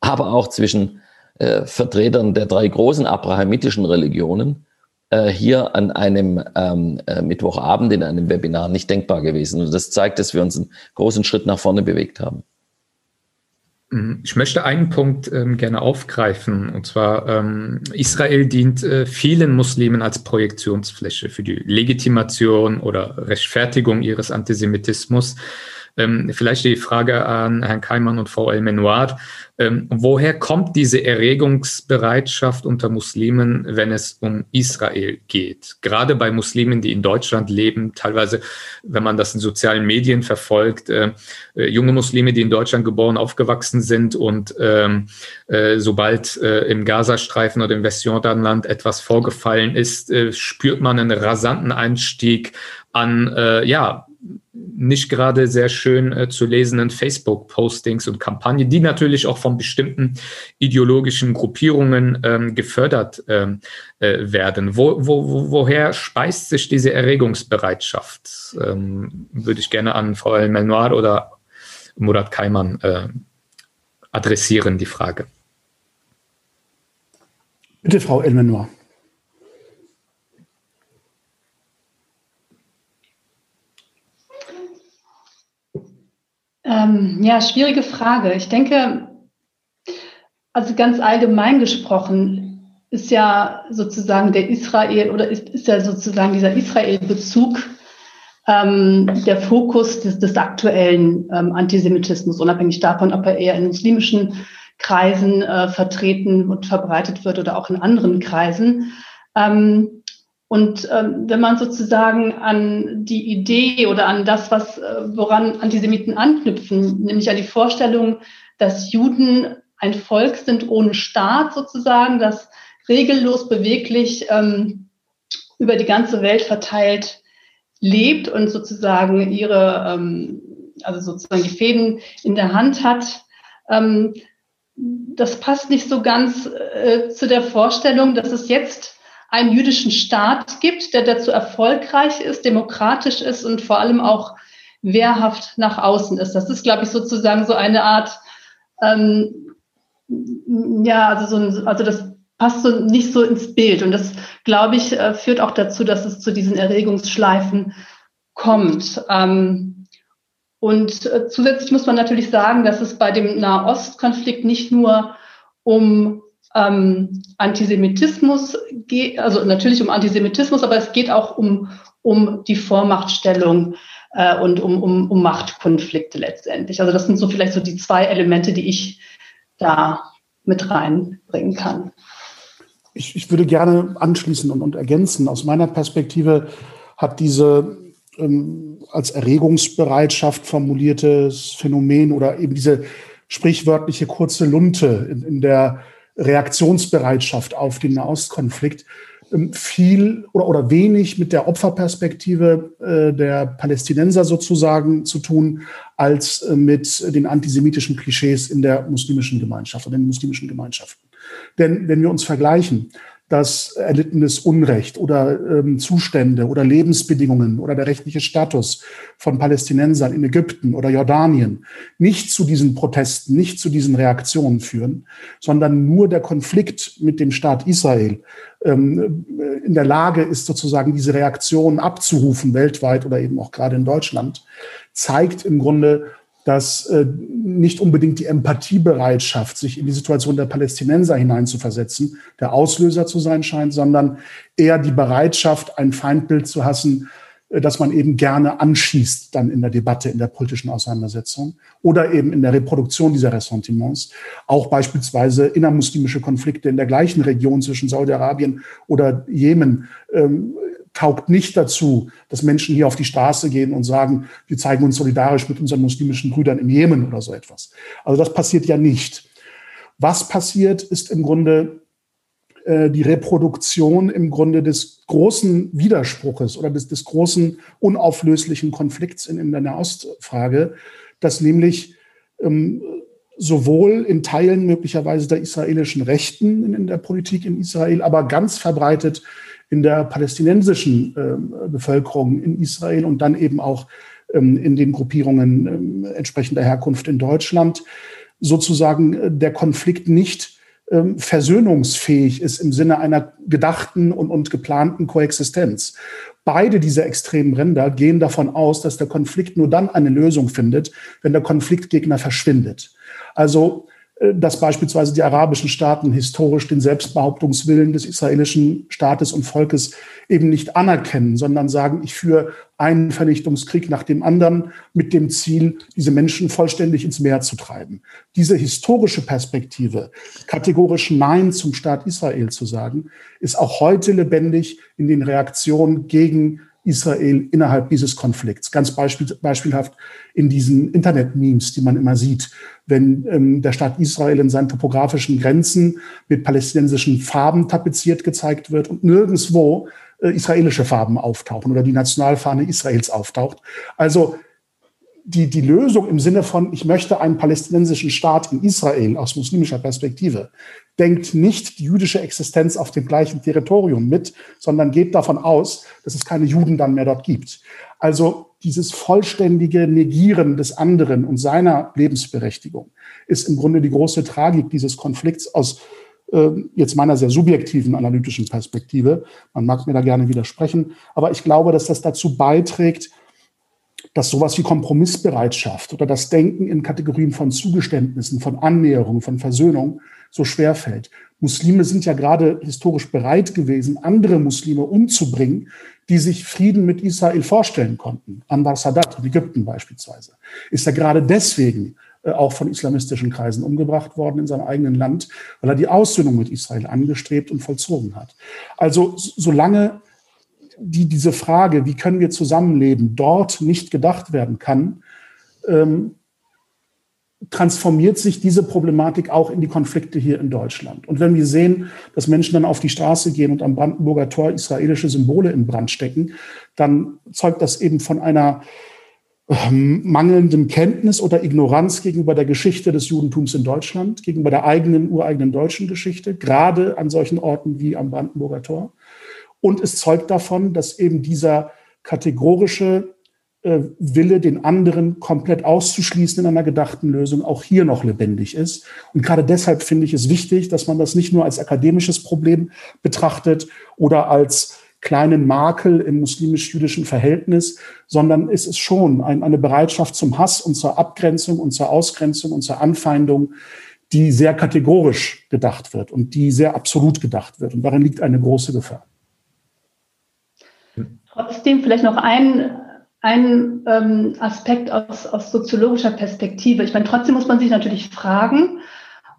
Speaker 5: aber auch zwischen äh, Vertretern der drei großen abrahamitischen Religionen, äh, hier an einem ähm, äh, Mittwochabend in einem Webinar nicht denkbar gewesen. Und das zeigt, dass wir uns einen großen Schritt nach vorne bewegt haben.
Speaker 1: Mhm. Ich möchte einen Punkt ähm, gerne aufgreifen, und zwar ähm, Israel dient äh, vielen Muslimen als Projektionsfläche für die Legitimation oder Rechtfertigung ihres Antisemitismus. Ähm, vielleicht die Frage an Herrn Keimann und Frau El-Menoir. Ähm, woher kommt diese Erregungsbereitschaft unter Muslimen, wenn es um Israel geht? Gerade bei Muslimen, die in Deutschland leben, teilweise, wenn man das in sozialen Medien verfolgt, äh, äh, junge Muslime, die in Deutschland geboren, aufgewachsen sind und ähm, äh, sobald äh, im Gazastreifen oder im Westjordanland etwas vorgefallen ist, äh, spürt man einen rasanten Einstieg an, äh, ja, nicht gerade sehr schön äh, zu lesenden Facebook-Postings und Kampagnen, die natürlich auch von bestimmten ideologischen Gruppierungen ähm, gefördert ähm, äh, werden. Wo, wo, woher speist sich diese Erregungsbereitschaft? Ähm, würde ich gerne an Frau El Melnoir oder Murat Kaiman äh, adressieren, die Frage.
Speaker 4: Bitte, Frau El Melnoir.
Speaker 2: Ähm, ja, schwierige Frage. Ich denke, also ganz allgemein gesprochen ist ja sozusagen der Israel oder ist, ist ja sozusagen dieser Israel-Bezug ähm, der Fokus des, des aktuellen ähm, Antisemitismus, unabhängig davon, ob er eher in muslimischen Kreisen äh, vertreten und verbreitet wird oder auch in anderen Kreisen. Ähm, und ähm, wenn man sozusagen an die Idee oder an das, was, äh, woran Antisemiten anknüpfen, nämlich an die Vorstellung, dass Juden ein Volk sind ohne Staat sozusagen, das regellos beweglich ähm, über die ganze Welt verteilt lebt und sozusagen ihre, ähm, also sozusagen die Fäden in der Hand hat, ähm, das passt nicht so ganz äh, zu der Vorstellung, dass es jetzt einen jüdischen Staat gibt, der dazu erfolgreich ist, demokratisch ist und vor allem auch wehrhaft nach außen ist. Das ist, glaube ich, sozusagen so eine Art, ähm, ja, also, so ein, also das passt so nicht so ins Bild. Und das, glaube ich, äh, führt auch dazu, dass es zu diesen Erregungsschleifen kommt. Ähm, und äh, zusätzlich muss man natürlich sagen, dass es bei dem Nahostkonflikt nicht nur um ähm, Antisemitismus geht, also natürlich um Antisemitismus, aber es geht auch um, um die Vormachtstellung äh, und um, um, um Machtkonflikte letztendlich. Also das sind so vielleicht so die zwei Elemente, die ich da mit reinbringen kann.
Speaker 4: Ich, ich würde gerne anschließen und, und ergänzen. Aus meiner Perspektive hat diese ähm, als Erregungsbereitschaft formuliertes Phänomen oder eben diese sprichwörtliche kurze Lunte in, in der Reaktionsbereitschaft auf den Nahostkonflikt ähm, viel oder, oder wenig mit der Opferperspektive äh, der Palästinenser sozusagen zu tun, als äh, mit den antisemitischen Klischees in der muslimischen Gemeinschaft oder in den muslimischen Gemeinschaften. Denn wenn wir uns vergleichen, dass erlittenes Unrecht oder ähm, Zustände oder Lebensbedingungen oder der rechtliche Status von Palästinensern in Ägypten oder Jordanien nicht zu diesen Protesten, nicht zu diesen Reaktionen führen, sondern nur der Konflikt mit dem Staat Israel ähm, in der Lage ist, sozusagen diese Reaktionen abzurufen, weltweit oder eben auch gerade in Deutschland, zeigt im Grunde, dass äh, nicht unbedingt die Empathiebereitschaft, sich in die Situation der Palästinenser hineinzuversetzen, der Auslöser zu sein scheint, sondern eher die Bereitschaft, ein Feindbild zu hassen, äh, das man eben gerne anschießt dann in der Debatte, in der politischen Auseinandersetzung oder eben in der Reproduktion dieser Ressentiments. Auch beispielsweise innermuslimische Konflikte in der gleichen Region zwischen Saudi-Arabien oder Jemen ähm, taugt nicht dazu, dass Menschen hier auf die Straße gehen und sagen, wir zeigen uns solidarisch mit unseren muslimischen Brüdern im Jemen oder so etwas. Also das passiert ja nicht. Was passiert, ist im Grunde äh, die Reproduktion im Grunde des großen Widerspruches oder des, des großen unauflöslichen Konflikts in, in der Nahostfrage, dass nämlich ähm, sowohl in Teilen möglicherweise der israelischen Rechten in, in der Politik in Israel, aber ganz verbreitet in der palästinensischen äh, Bevölkerung in Israel und dann eben auch ähm, in den Gruppierungen äh, entsprechender Herkunft in Deutschland sozusagen äh, der Konflikt nicht ähm, versöhnungsfähig ist im Sinne einer gedachten und, und geplanten Koexistenz. Beide dieser extremen Ränder gehen davon aus, dass der Konflikt nur dann eine Lösung findet, wenn der Konfliktgegner verschwindet. Also dass beispielsweise die arabischen Staaten historisch den Selbstbehauptungswillen des israelischen Staates und Volkes eben nicht anerkennen, sondern sagen, ich führe einen Vernichtungskrieg nach dem anderen mit dem Ziel, diese Menschen vollständig ins Meer zu treiben. Diese historische Perspektive, kategorisch Nein zum Staat Israel zu sagen, ist auch heute lebendig in den Reaktionen gegen Israel innerhalb dieses Konflikts. Ganz beispiel, beispielhaft in diesen Internet-Memes, die man immer sieht, wenn ähm, der Staat Israel in seinen topografischen Grenzen mit palästinensischen Farben tapeziert gezeigt wird und nirgendswo äh, israelische Farben auftauchen oder die Nationalfahne Israels auftaucht. Also die, die Lösung im Sinne von, ich möchte einen palästinensischen Staat in Israel aus muslimischer Perspektive, denkt nicht die jüdische Existenz auf dem gleichen Territorium mit, sondern geht davon aus, dass es keine Juden dann mehr dort gibt. Also dieses vollständige Negieren des anderen und seiner Lebensberechtigung ist im Grunde die große Tragik dieses Konflikts aus äh, jetzt meiner sehr subjektiven analytischen Perspektive. Man mag mir da gerne widersprechen, aber ich glaube, dass das dazu beiträgt, dass sowas wie Kompromissbereitschaft oder das Denken in Kategorien von Zugeständnissen, von Annäherung, von Versöhnung so schwer fällt. Muslime sind ja gerade historisch bereit gewesen, andere Muslime umzubringen, die sich Frieden mit Israel vorstellen konnten. Anwar Sadat in Ägypten beispielsweise. Ist er gerade deswegen äh, auch von islamistischen Kreisen umgebracht worden in seinem eigenen Land, weil er die Aussöhnung mit Israel angestrebt und vollzogen hat. Also solange die diese Frage, wie können wir zusammenleben, dort nicht gedacht werden kann, ähm, transformiert sich diese Problematik auch in die Konflikte hier in Deutschland. Und wenn wir sehen, dass Menschen dann auf die Straße gehen und am Brandenburger Tor israelische Symbole in Brand stecken, dann zeugt das eben von einer ähm, mangelnden Kenntnis oder Ignoranz gegenüber der Geschichte des Judentums in Deutschland, gegenüber der eigenen, ureigenen deutschen Geschichte, gerade an solchen Orten wie am Brandenburger Tor. Und es zeugt davon, dass eben dieser kategorische Wille, den anderen komplett auszuschließen in einer gedachten Lösung, auch hier noch lebendig ist. Und gerade deshalb finde ich es wichtig, dass man das nicht nur als akademisches Problem betrachtet oder als kleinen Makel im muslimisch-jüdischen Verhältnis, sondern es ist schon ein, eine Bereitschaft zum Hass und zur Abgrenzung und zur Ausgrenzung und zur Anfeindung, die sehr kategorisch gedacht wird und die sehr absolut gedacht wird. Und darin liegt eine große Gefahr.
Speaker 2: Trotzdem vielleicht noch ein, ein ähm, Aspekt aus, aus soziologischer Perspektive. Ich meine, trotzdem muss man sich natürlich fragen,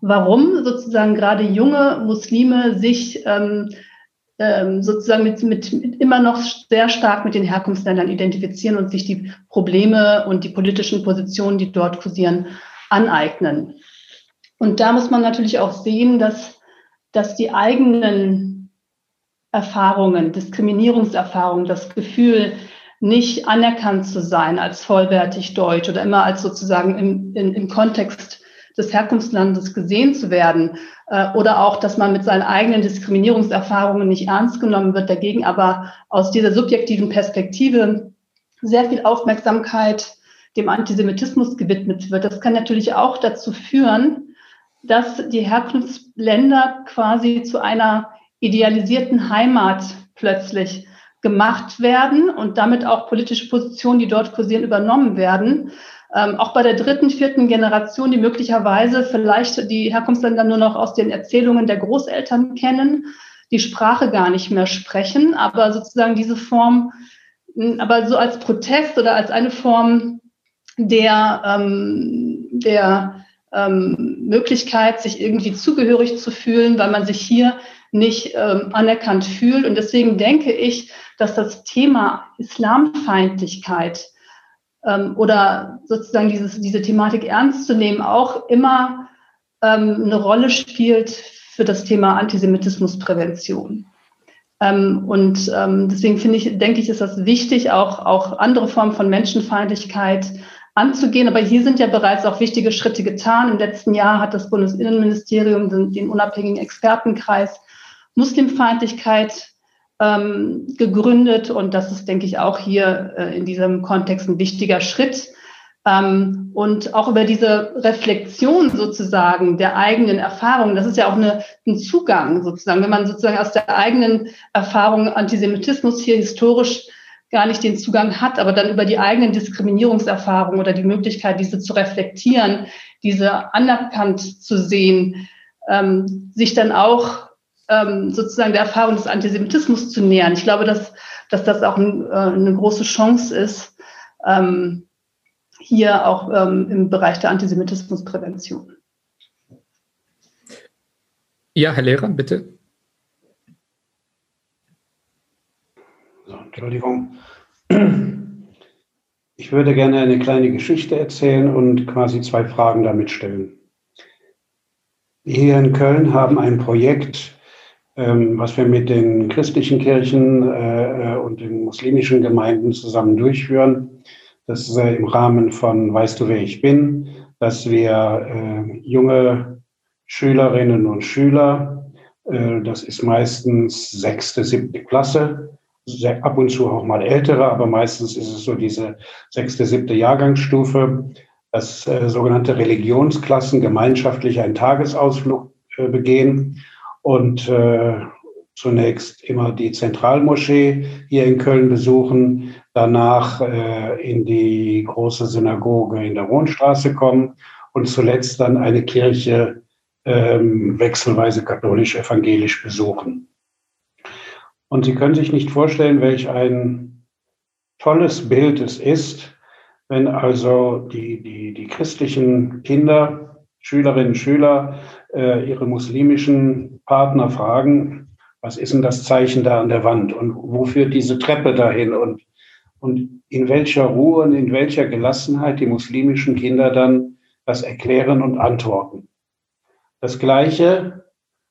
Speaker 2: warum sozusagen gerade junge Muslime sich ähm, ähm, sozusagen mit, mit, mit immer noch sehr stark mit den Herkunftsländern identifizieren und sich die Probleme und die politischen Positionen, die dort kursieren, aneignen. Und da muss man natürlich auch sehen, dass, dass die eigenen Erfahrungen, Diskriminierungserfahrungen, das Gefühl, nicht anerkannt zu sein als vollwertig deutsch oder immer als sozusagen im, in, im Kontext des Herkunftslandes gesehen zu werden äh, oder auch, dass man mit seinen eigenen Diskriminierungserfahrungen nicht ernst genommen wird, dagegen aber aus dieser subjektiven Perspektive sehr viel Aufmerksamkeit dem Antisemitismus gewidmet wird. Das kann natürlich auch dazu führen, dass die Herkunftsländer quasi zu einer idealisierten Heimat plötzlich gemacht werden und damit auch politische Positionen, die dort kursieren, übernommen werden. Ähm, auch bei der dritten, vierten Generation, die möglicherweise vielleicht die Herkunftsländer nur noch aus den Erzählungen der Großeltern kennen, die Sprache gar nicht mehr sprechen, aber sozusagen diese Form, aber so als Protest oder als eine Form der, ähm, der ähm, Möglichkeit, sich irgendwie zugehörig zu fühlen, weil man sich hier nicht ähm, anerkannt fühlt. Und deswegen denke ich, dass das Thema Islamfeindlichkeit ähm, oder sozusagen dieses, diese Thematik ernst zu nehmen auch immer ähm, eine Rolle spielt für das Thema Antisemitismusprävention. Ähm, und ähm, deswegen finde ich, denke ich, ist das wichtig, auch, auch andere Formen von Menschenfeindlichkeit anzugehen. Aber hier sind ja bereits auch wichtige Schritte getan. Im letzten Jahr hat das Bundesinnenministerium den, den unabhängigen Expertenkreis Muslimfeindlichkeit ähm, gegründet. Und das ist, denke ich, auch hier äh, in diesem Kontext ein wichtiger Schritt. Ähm, und auch über diese Reflexion sozusagen der eigenen Erfahrungen, das ist ja auch eine, ein Zugang sozusagen, wenn man sozusagen aus der eigenen Erfahrung Antisemitismus hier historisch gar nicht den Zugang hat, aber dann über die eigenen Diskriminierungserfahrungen oder die Möglichkeit, diese zu reflektieren, diese anerkannt zu sehen, ähm, sich dann auch ähm, sozusagen der Erfahrung des Antisemitismus zu nähern. Ich glaube, dass, dass das auch ein, äh, eine große Chance ist, ähm, hier auch ähm, im Bereich der Antisemitismusprävention.
Speaker 1: Ja, Herr Lehrer, bitte.
Speaker 3: So, Entschuldigung. Ich würde gerne eine kleine Geschichte erzählen und quasi zwei Fragen damit stellen. Wir hier in Köln haben ein Projekt was wir mit den christlichen Kirchen äh, äh, und den muslimischen Gemeinden zusammen durchführen. Das ist äh, im Rahmen von Weißt du, wer ich bin, dass wir junge Schülerinnen und Schüler, das ist meistens sechste, siebte Klasse, ab und zu auch mal ältere, aber meistens ist es so diese sechste, siebte Jahrgangsstufe, dass sogenannte Religionsklassen gemeinschaftlich einen Tagesausflug begehen und äh, zunächst immer die Zentralmoschee hier in Köln besuchen, danach äh, in die große Synagoge in der Rohnstraße kommen und zuletzt dann eine Kirche ähm, wechselweise katholisch-evangelisch besuchen. Und Sie können sich nicht vorstellen, welch ein tolles Bild es ist, wenn also die, die, die christlichen Kinder, Schülerinnen und Schüler äh, ihre muslimischen Partner fragen, was ist denn das Zeichen da an der Wand und wo führt diese Treppe dahin und, und in welcher Ruhe und in welcher Gelassenheit die muslimischen Kinder dann das erklären und antworten. Das Gleiche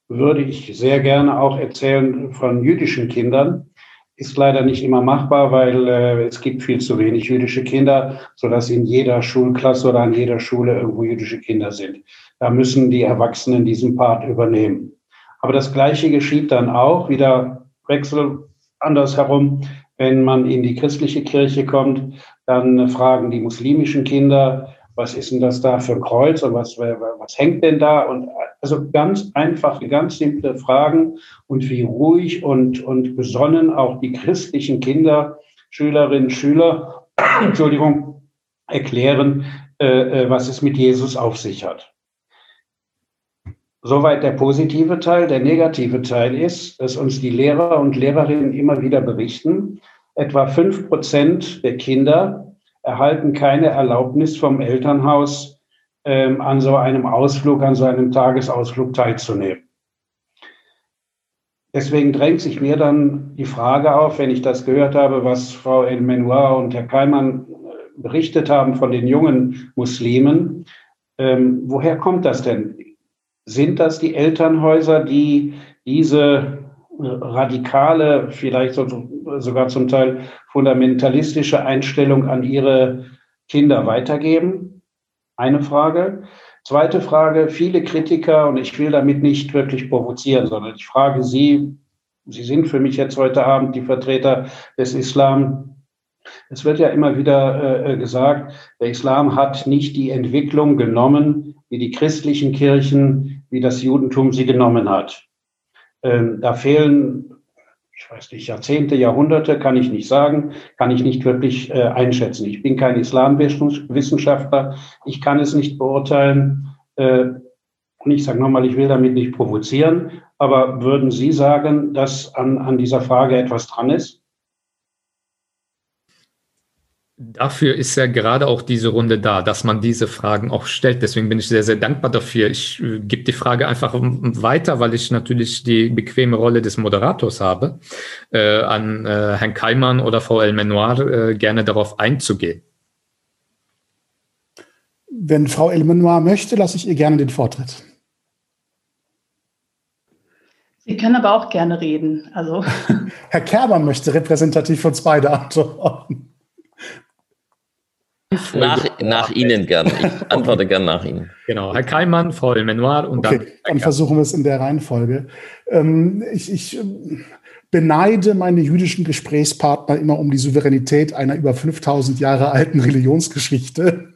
Speaker 3: würde ich sehr gerne auch erzählen von jüdischen Kindern, ist leider nicht immer machbar, weil äh, es gibt viel zu wenig jüdische Kinder, sodass in jeder Schulklasse oder an jeder Schule irgendwo jüdische Kinder sind. Da müssen die Erwachsenen diesen Part übernehmen. Aber das Gleiche geschieht dann auch, wieder Wechsel andersherum, wenn man in die christliche Kirche kommt, dann fragen die muslimischen Kinder, was ist denn das da für ein Kreuz und was, was hängt denn da? Und also ganz einfache, ganz simple Fragen und wie ruhig und, und besonnen auch die christlichen Kinder, Schülerinnen, Schüler, <coughs> Entschuldigung, erklären, äh, äh, was es mit Jesus auf sich hat. Soweit der positive Teil. Der negative Teil ist, dass uns die Lehrer und Lehrerinnen immer wieder berichten, etwa fünf Prozent der Kinder erhalten keine Erlaubnis vom Elternhaus, ähm, an so einem Ausflug, an so einem Tagesausflug teilzunehmen. Deswegen drängt sich mir dann die Frage auf, wenn ich das gehört habe, was Frau El-Menoir und Herr Keimann äh, berichtet haben von den jungen Muslimen. Ähm, woher kommt das denn? Sind das die Elternhäuser, die diese radikale, vielleicht sogar zum Teil fundamentalistische Einstellung an ihre Kinder weitergeben? Eine Frage. Zweite Frage, viele Kritiker, und ich will damit nicht wirklich provozieren, sondern ich frage Sie, Sie sind für mich jetzt heute Abend die Vertreter des Islam. Es wird ja immer wieder äh, gesagt, der Islam hat nicht die Entwicklung genommen, wie die christlichen Kirchen, wie das Judentum sie genommen hat. Ähm, da fehlen, ich weiß nicht, Jahrzehnte, Jahrhunderte, kann ich nicht sagen, kann ich nicht wirklich äh, einschätzen. Ich bin kein Islamwissenschaftler, ich kann es nicht beurteilen. Äh, und ich sage nochmal, ich will damit nicht provozieren, aber würden Sie sagen, dass an, an dieser Frage etwas dran ist?
Speaker 1: Dafür ist ja gerade auch diese Runde da, dass man diese Fragen auch stellt. Deswegen bin ich sehr, sehr dankbar dafür. Ich äh, gebe die Frage einfach weiter, weil ich natürlich die bequeme Rolle des Moderators habe, äh, an äh, Herrn Keimann oder Frau El Menoir äh, gerne darauf einzugehen.
Speaker 4: Wenn Frau El Menoir möchte, lasse ich ihr gerne den Vortritt.
Speaker 2: Sie können aber auch gerne reden. Also. <laughs>
Speaker 4: Herr Kerber möchte repräsentativ für uns beide antworten.
Speaker 5: Nach, nach Ihnen gern. Ich <laughs> antworte gern nach Ihnen.
Speaker 1: Genau, Herr Keimann, Frau El Menoir und
Speaker 4: okay, dann. Dann versuchen wir es in der Reihenfolge. Ähm, ich, ich beneide meine jüdischen Gesprächspartner immer um die Souveränität einer über 5000 Jahre alten Religionsgeschichte.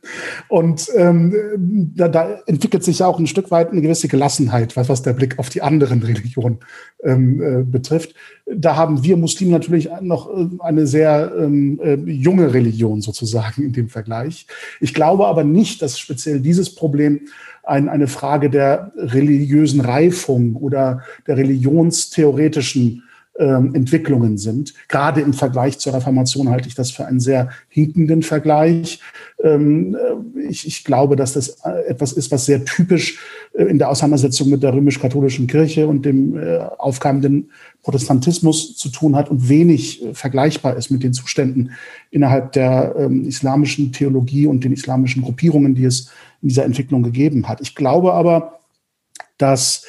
Speaker 4: Und ähm, da, da entwickelt sich ja auch ein Stück weit eine gewisse Gelassenheit, was, was der Blick auf die anderen Religionen ähm, äh, betrifft. Da haben wir Muslime natürlich noch äh, eine sehr ähm, äh, junge Religion sozusagen in dem Vergleich. Ich glaube aber nicht, dass speziell dieses Problem ein, eine Frage der religiösen Reifung oder der religionstheoretischen ähm, Entwicklungen sind. Gerade im Vergleich zur Reformation halte ich das für einen sehr hinkenden Vergleich. Ähm, äh, ich, ich, glaube, dass das äh, etwas ist, was sehr typisch äh, in der Auseinandersetzung mit der römisch-katholischen Kirche und dem äh, aufkeimenden Protestantismus zu tun hat und wenig vergleichbar ist mit den Zuständen innerhalb der ähm, islamischen Theologie und den islamischen Gruppierungen, die es in dieser Entwicklung gegeben hat. Ich glaube aber, dass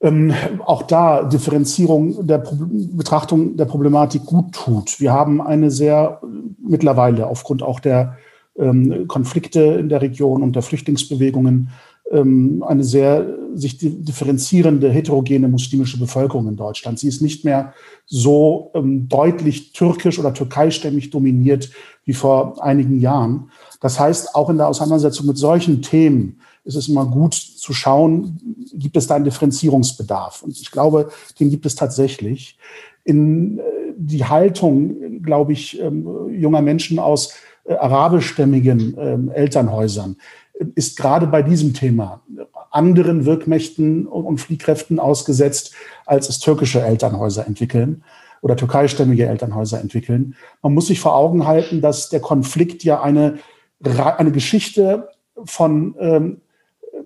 Speaker 4: ähm, auch da Differenzierung der Pro Betrachtung der Problematik gut tut. Wir haben eine sehr mittlerweile aufgrund auch der ähm, Konflikte in der Region und der Flüchtlingsbewegungen ähm, eine sehr sich differenzierende heterogene muslimische Bevölkerung in Deutschland. Sie ist nicht mehr so ähm, deutlich türkisch oder türkeistämmig dominiert wie vor einigen Jahren. Das heißt, auch in der Auseinandersetzung mit solchen Themen ist es immer gut zu schauen, gibt es da einen Differenzierungsbedarf? Und ich glaube, den gibt es tatsächlich. In äh, die Haltung, glaube ich, ähm, junger Menschen aus äh, arabischstämmigen ähm, Elternhäusern ist gerade bei diesem Thema anderen Wirkmächten und Fliehkräften ausgesetzt, als es türkische Elternhäuser entwickeln oder türkeistämmige Elternhäuser entwickeln. Man muss sich vor Augen halten, dass der Konflikt ja eine, eine Geschichte von ähm,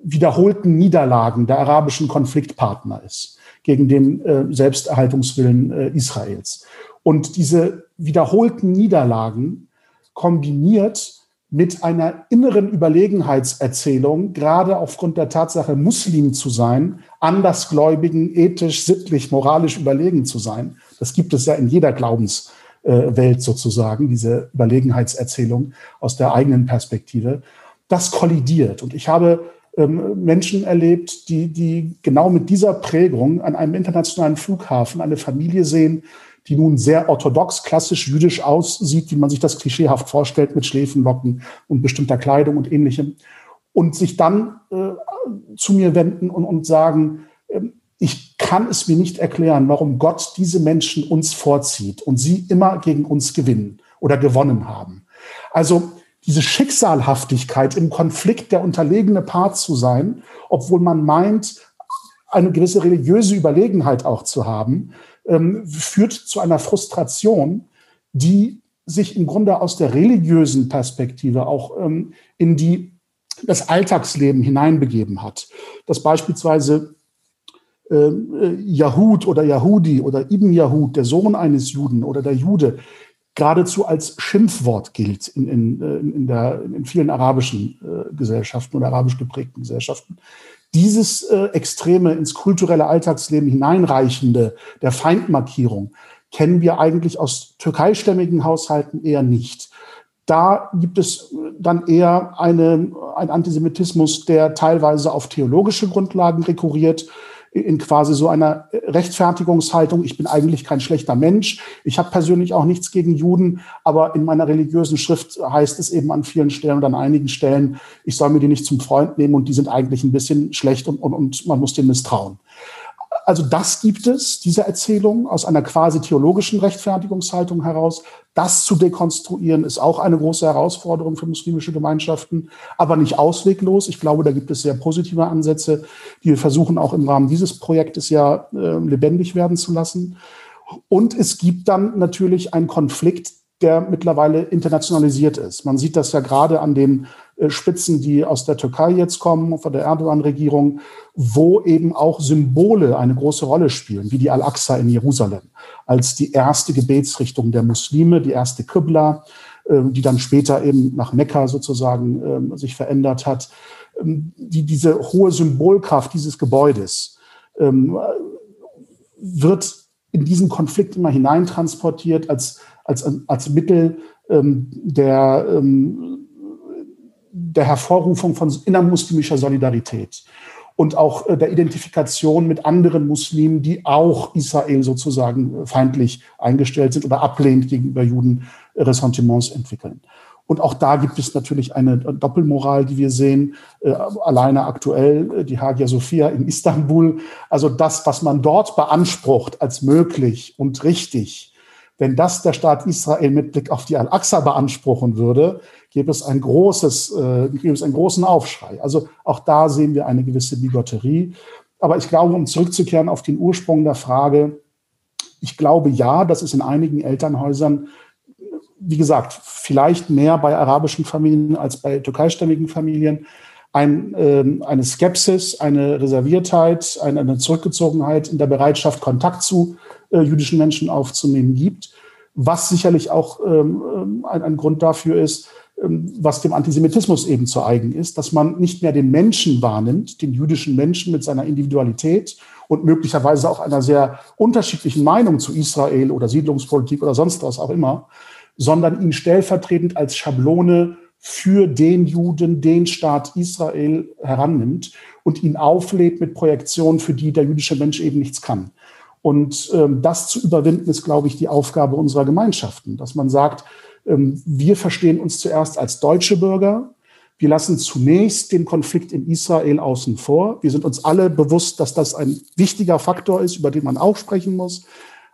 Speaker 4: wiederholten Niederlagen der arabischen Konfliktpartner ist gegen den äh, Selbsterhaltungswillen äh, Israels. Und diese wiederholten Niederlagen kombiniert mit einer inneren Überlegenheitserzählung, gerade aufgrund der Tatsache, Muslim zu sein, andersgläubigen, ethisch, sittlich, moralisch überlegen zu sein. Das gibt es ja in jeder Glaubenswelt sozusagen, diese Überlegenheitserzählung aus der eigenen Perspektive. Das kollidiert. Und ich habe ähm, Menschen erlebt, die, die genau mit dieser Prägung an einem internationalen Flughafen eine Familie sehen, die nun sehr orthodox, klassisch jüdisch aussieht, wie man sich das klischeehaft vorstellt, mit Schläfenlocken und bestimmter Kleidung und ähnlichem. Und sich dann äh, zu mir wenden und, und sagen, äh, ich kann es mir nicht erklären, warum Gott diese Menschen uns vorzieht und sie immer gegen uns gewinnen oder gewonnen haben. Also diese Schicksalhaftigkeit im Konflikt der unterlegene Part zu sein, obwohl man meint, eine gewisse religiöse Überlegenheit auch zu haben, ähm, führt zu einer Frustration, die sich im Grunde aus der religiösen Perspektive auch ähm, in die, das Alltagsleben hineinbegeben hat. Dass beispielsweise ähm, äh, Yahud oder Yahudi oder Ibn Yahud, der Sohn eines Juden oder der Jude, geradezu als Schimpfwort gilt in, in, in, der, in vielen arabischen äh, Gesellschaften oder arabisch geprägten Gesellschaften. Dieses äh, Extreme ins kulturelle Alltagsleben hineinreichende der Feindmarkierung kennen wir eigentlich aus türkeistämmigen Haushalten eher nicht. Da gibt es dann eher eine, ein Antisemitismus, der teilweise auf theologische Grundlagen rekurriert, in quasi so einer Rechtfertigungshaltung, ich bin eigentlich kein schlechter Mensch, ich habe persönlich auch nichts gegen Juden, aber in meiner religiösen Schrift heißt es eben an vielen Stellen und an einigen Stellen, ich soll mir die nicht zum Freund nehmen und die sind eigentlich ein bisschen schlecht und, und, und man muss denen misstrauen. Also das gibt es, diese Erzählung aus einer quasi theologischen Rechtfertigungshaltung heraus. Das zu dekonstruieren ist auch eine große Herausforderung für muslimische Gemeinschaften, aber nicht ausweglos. Ich glaube, da gibt es sehr positive Ansätze, die wir versuchen auch im Rahmen dieses Projektes ja äh, lebendig werden zu lassen. Und es gibt dann natürlich einen Konflikt, der mittlerweile internationalisiert ist. Man sieht das ja gerade an den Spitzen, die aus der Türkei jetzt kommen, von der Erdogan-Regierung, wo eben auch Symbole eine große Rolle spielen, wie die Al-Aqsa in Jerusalem, als die erste Gebetsrichtung der Muslime, die erste Qibla, ähm, die dann später eben nach Mekka sozusagen ähm, sich verändert hat. Ähm, die, diese hohe Symbolkraft dieses Gebäudes wird in diesen Konflikt immer hineintransportiert als, als, als Mittel der der Hervorrufung von innermuslimischer Solidarität und auch äh, der Identifikation mit anderen Muslimen, die auch Israel sozusagen äh, feindlich eingestellt sind oder ablehnend gegenüber Juden äh, Ressentiments entwickeln. Und auch da gibt es natürlich eine Doppelmoral, die wir sehen. Alleine aktuell die Hagia Sophia in Istanbul. Also das, was man dort beansprucht als möglich und richtig, wenn das der Staat Israel mit Blick auf die Al-Aqsa beanspruchen würde, gäbe es ein großes, äh, gäbe es einen großen Aufschrei. Also auch da sehen wir eine gewisse Bigotterie. Aber ich glaube, um zurückzukehren auf den Ursprung der Frage, ich glaube ja, dass es in einigen Elternhäusern, wie gesagt, vielleicht mehr bei arabischen Familien als bei türkeistämmigen Familien, ein, äh, eine Skepsis, eine Reserviertheit, eine, eine, Zurückgezogenheit in der Bereitschaft, Kontakt zu äh, jüdischen Menschen aufzunehmen gibt, was sicherlich auch ähm, ähm ein, ein Grund dafür ist, was dem Antisemitismus eben zu eigen ist, dass man nicht mehr den Menschen wahrnimmt, den jüdischen Menschen mit seiner Individualität und möglicherweise auch einer sehr unterschiedlichen Meinung zu Israel oder Siedlungspolitik oder sonst was auch immer, sondern ihn stellvertretend als Schablone für den Juden, den Staat Israel herannimmt und ihn auflädt mit Projektionen, für die der jüdische Mensch eben nichts kann. Und ähm, das zu überwinden, ist, glaube ich, die Aufgabe unserer Gemeinschaften, dass man sagt, ähm, wir verstehen uns zuerst als deutsche Bürger. Wir lassen zunächst den Konflikt in Israel außen vor. Wir sind uns alle bewusst, dass das ein wichtiger Faktor ist, über den man auch sprechen muss.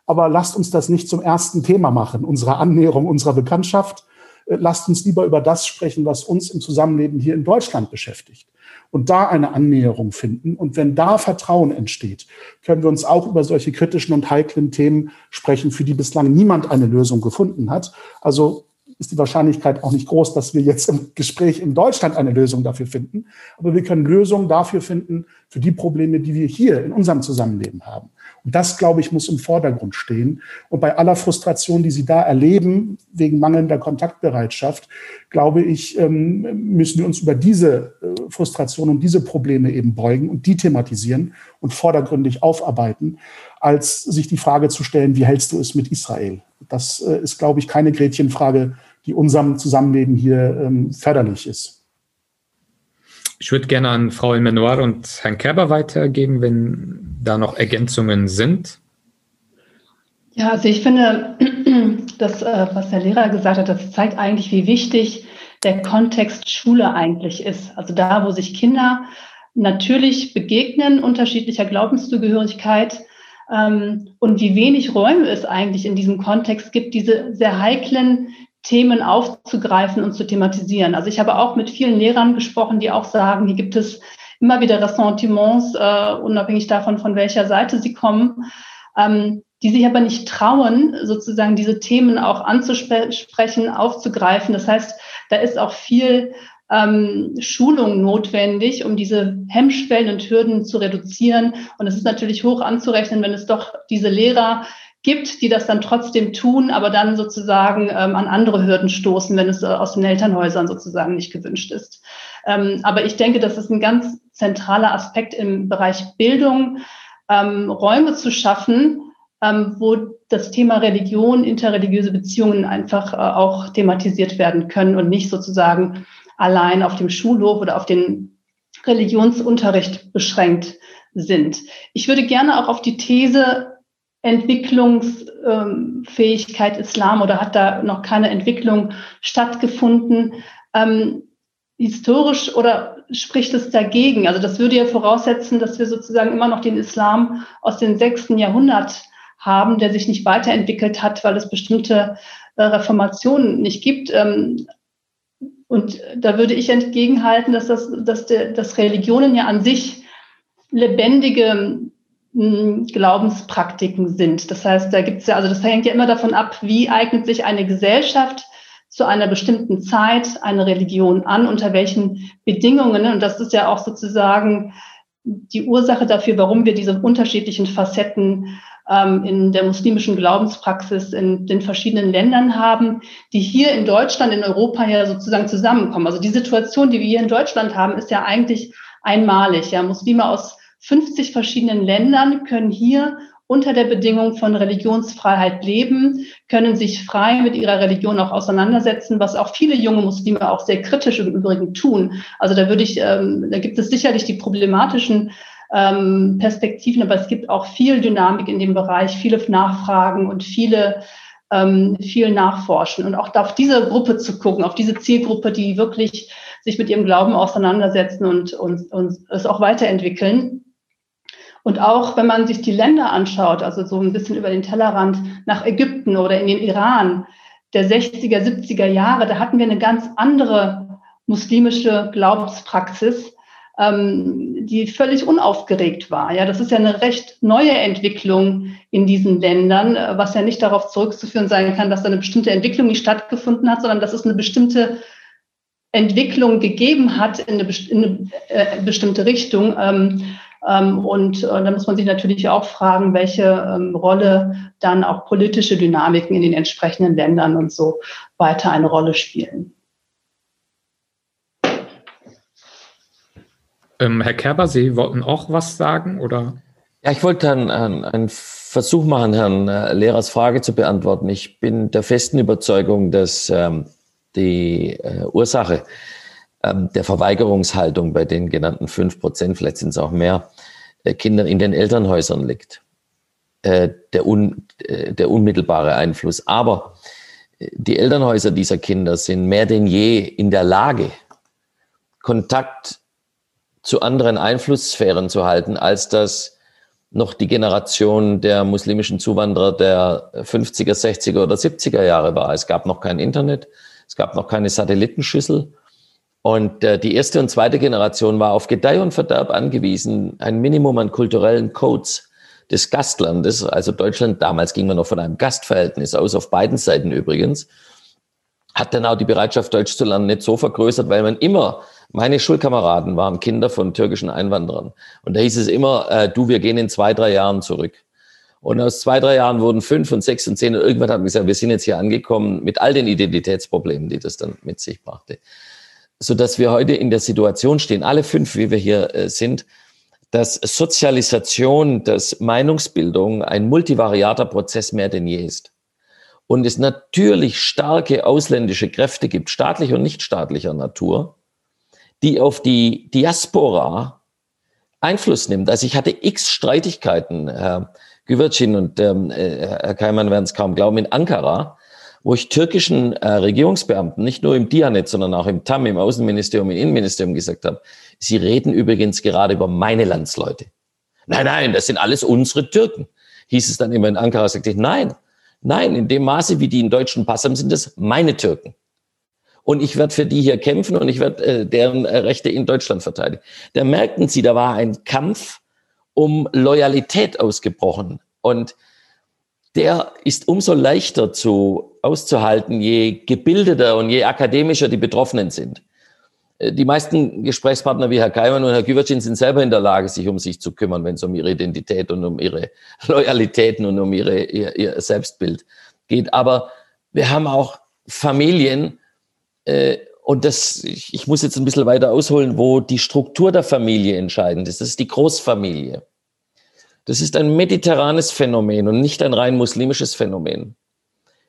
Speaker 4: Aber lasst uns das nicht zum ersten Thema machen, unserer Annäherung, unserer Bekanntschaft. Äh, lasst uns lieber über das sprechen, was uns im Zusammenleben hier in Deutschland beschäftigt und da eine Annäherung finden. Und wenn da Vertrauen entsteht, können wir uns auch über solche kritischen und heiklen Themen sprechen, für die bislang niemand eine Lösung gefunden hat. Also ist die Wahrscheinlichkeit auch nicht groß, dass wir jetzt im Gespräch in Deutschland eine Lösung dafür finden. Aber wir können Lösungen dafür finden, für die Probleme, die wir hier in unserem Zusammenleben haben. Und das, glaube ich, muss im Vordergrund stehen. Und bei aller Frustration, die Sie da erleben, wegen mangelnder Kontaktbereitschaft, glaube ich, ähm, müssen wir uns über diese äh, Frustration und diese Probleme eben beugen und die thematisieren und vordergründig aufarbeiten, als sich die Frage zu stellen, wie hältst du es mit Israel? Das äh, ist, glaube ich, keine Gretchenfrage, die unserem Zusammenleben hier ähm, förderlich ist.
Speaker 1: Ich würde gerne an Frau Elmenoir und Herrn Kerber weitergeben, wenn da noch Ergänzungen sind.
Speaker 2: Ja, also ich finde, <clears throat> das, äh, was der Lehrer gesagt hat, das zeigt eigentlich, wie wichtig der Kontext Schule eigentlich ist. Also da, wo sich Kinder natürlich begegnen, unterschiedlicher Glaubenszugehörigkeit, ähm, und wie wenig Räume es eigentlich in diesem Kontext gibt, diese sehr heiklen Themen aufzugreifen und zu thematisieren. Also ich habe auch mit vielen Lehrern gesprochen, die auch sagen, hier gibt es immer wieder Ressentiments, äh, unabhängig davon, von welcher Seite sie kommen, ähm, die sich aber nicht trauen, sozusagen diese Themen auch anzusprechen, aufzugreifen. Das heißt, da ist auch viel ähm, Schulung notwendig, um diese Hemmschwellen und Hürden zu reduzieren. Und es ist natürlich hoch anzurechnen, wenn es doch diese Lehrer gibt, die das dann trotzdem tun, aber dann sozusagen ähm, an andere Hürden stoßen, wenn es äh, aus den Elternhäusern sozusagen nicht gewünscht ist. Ähm, aber ich denke, das ist ein ganz zentraler Aspekt im Bereich Bildung, ähm, Räume zu schaffen, ähm, wo das Thema Religion, interreligiöse Beziehungen einfach äh, auch thematisiert werden können und nicht sozusagen allein auf dem Schulhof oder auf den Religionsunterricht beschränkt sind. Ich würde gerne auch auf die These Entwicklungsfähigkeit Islam oder hat da noch keine Entwicklung stattgefunden. Ähm, historisch oder spricht es dagegen? Also das würde ja voraussetzen, dass wir sozusagen immer noch den Islam aus dem sechsten Jahrhundert haben, der sich nicht weiterentwickelt hat, weil es bestimmte äh, Reformationen nicht gibt. Ähm, und da würde ich entgegenhalten, dass, das, dass, der, dass Religionen ja an sich lebendige Glaubenspraktiken sind. Das heißt, da gibt es ja, also das hängt ja immer davon ab, wie eignet sich eine Gesellschaft zu einer bestimmten Zeit eine Religion an, unter welchen Bedingungen. Und das ist ja auch sozusagen die Ursache dafür, warum wir diese unterschiedlichen Facetten ähm, in der muslimischen Glaubenspraxis in den verschiedenen Ländern haben, die hier in Deutschland, in Europa ja sozusagen zusammenkommen. Also die Situation, die wir hier in Deutschland haben, ist ja eigentlich einmalig. Ja, Muslime aus 50 verschiedenen Ländern können hier unter der Bedingung von Religionsfreiheit leben, können sich frei mit ihrer Religion auch auseinandersetzen, was auch viele junge Muslime auch sehr kritisch im Übrigen tun. Also da würde ich, ähm, da gibt es sicherlich die problematischen ähm, Perspektiven, aber es gibt auch viel Dynamik in dem Bereich, viele Nachfragen und viele ähm, viel nachforschen und auch auf diese Gruppe zu gucken, auf diese Zielgruppe, die wirklich sich mit ihrem Glauben auseinandersetzen und, und, und es auch weiterentwickeln. Und auch wenn man sich die Länder anschaut, also so ein bisschen über den Tellerrand nach Ägypten oder in den Iran der 60er, 70er Jahre, da hatten wir eine ganz andere muslimische Glaubenspraxis, ähm, die völlig unaufgeregt war. Ja, das ist ja eine recht neue Entwicklung in diesen Ländern, äh, was ja nicht darauf zurückzuführen sein kann, dass da eine bestimmte Entwicklung nicht stattgefunden hat, sondern dass es eine bestimmte Entwicklung gegeben hat in eine, in eine äh, bestimmte Richtung. Ähm, und äh, da muss man sich natürlich auch fragen, welche ähm, Rolle dann auch politische Dynamiken in den entsprechenden Ländern und so weiter eine Rolle spielen.
Speaker 1: Ähm, Herr Kerber, Sie wollten auch was sagen, oder?
Speaker 5: Ja, ich wollte einen, einen Versuch machen, Herrn äh, Lehrers Frage zu beantworten. Ich bin der festen Überzeugung, dass ähm, die äh, Ursache ähm, der Verweigerungshaltung bei den genannten fünf Prozent, vielleicht sind es auch mehr, äh, Kinder in den Elternhäusern liegt. Äh, der, un, äh, der unmittelbare Einfluss. Aber äh, die Elternhäuser dieser Kinder sind mehr denn je in der Lage, Kontakt zu anderen Einflusssphären zu halten, als das noch die Generation der muslimischen Zuwanderer der 50er, 60er oder 70er Jahre war. Es gab noch kein Internet, es gab noch keine Satellitenschüssel. Und äh, die erste und zweite Generation war auf Gedeih und Verderb angewiesen, ein Minimum an kulturellen Codes des Gastlandes, also Deutschland, damals ging man noch von einem Gastverhältnis aus, auf beiden Seiten übrigens, hat dann auch die Bereitschaft, Deutsch zu lernen, nicht so vergrößert, weil man immer meine Schulkameraden waren Kinder von türkischen Einwanderern. Und da hieß es immer, äh, du, wir gehen in zwei, drei Jahren zurück. Und aus zwei, drei Jahren wurden fünf und sechs und zehn und irgendwann haben wir gesagt, wir sind jetzt hier angekommen mit all den Identitätsproblemen, die das dann mit sich brachte. Sodass wir heute in der Situation stehen, alle fünf, wie wir hier äh, sind, dass Sozialisation, dass Meinungsbildung ein multivariater Prozess mehr denn je ist. Und es natürlich starke ausländische Kräfte gibt, staatlicher und nicht staatlicher Natur, die auf die Diaspora Einfluss nimmt. Also ich hatte x Streitigkeiten, Herr Güvercin und ähm, äh, Herr Keimann werden es kaum glauben, in Ankara, wo ich türkischen äh, Regierungsbeamten, nicht nur im Dianet, sondern auch im TAM, im Außenministerium, im Innenministerium gesagt habe, sie reden übrigens gerade über meine Landsleute. Nein, nein, das sind alles unsere Türken. Hieß es dann immer in Ankara, sagte ich, nein, nein, in dem Maße, wie die einen deutschen Pass haben, sind das meine Türken und ich werde für die hier kämpfen und ich werde äh, deren äh, Rechte in Deutschland verteidigen. Da merkten Sie, da war ein Kampf um Loyalität ausgebrochen und der ist umso leichter zu auszuhalten, je gebildeter und je akademischer die Betroffenen sind. äh, die meisten Gesprächspartner wie Herr Keimann und Herr Güvercin sind selber in der Lage, sich um sich zu kümmern, wenn es um ihre Identität und um ihre <laughs> Loyalitäten und um ihre, ihr, ihr Selbstbild geht. Aber wir haben auch Familien, äh, und das, ich, ich muss jetzt ein bisschen weiter ausholen, wo die Struktur der Familie entscheidend ist. Das ist die Großfamilie. Das ist ein mediterranes Phänomen und nicht ein rein muslimisches Phänomen.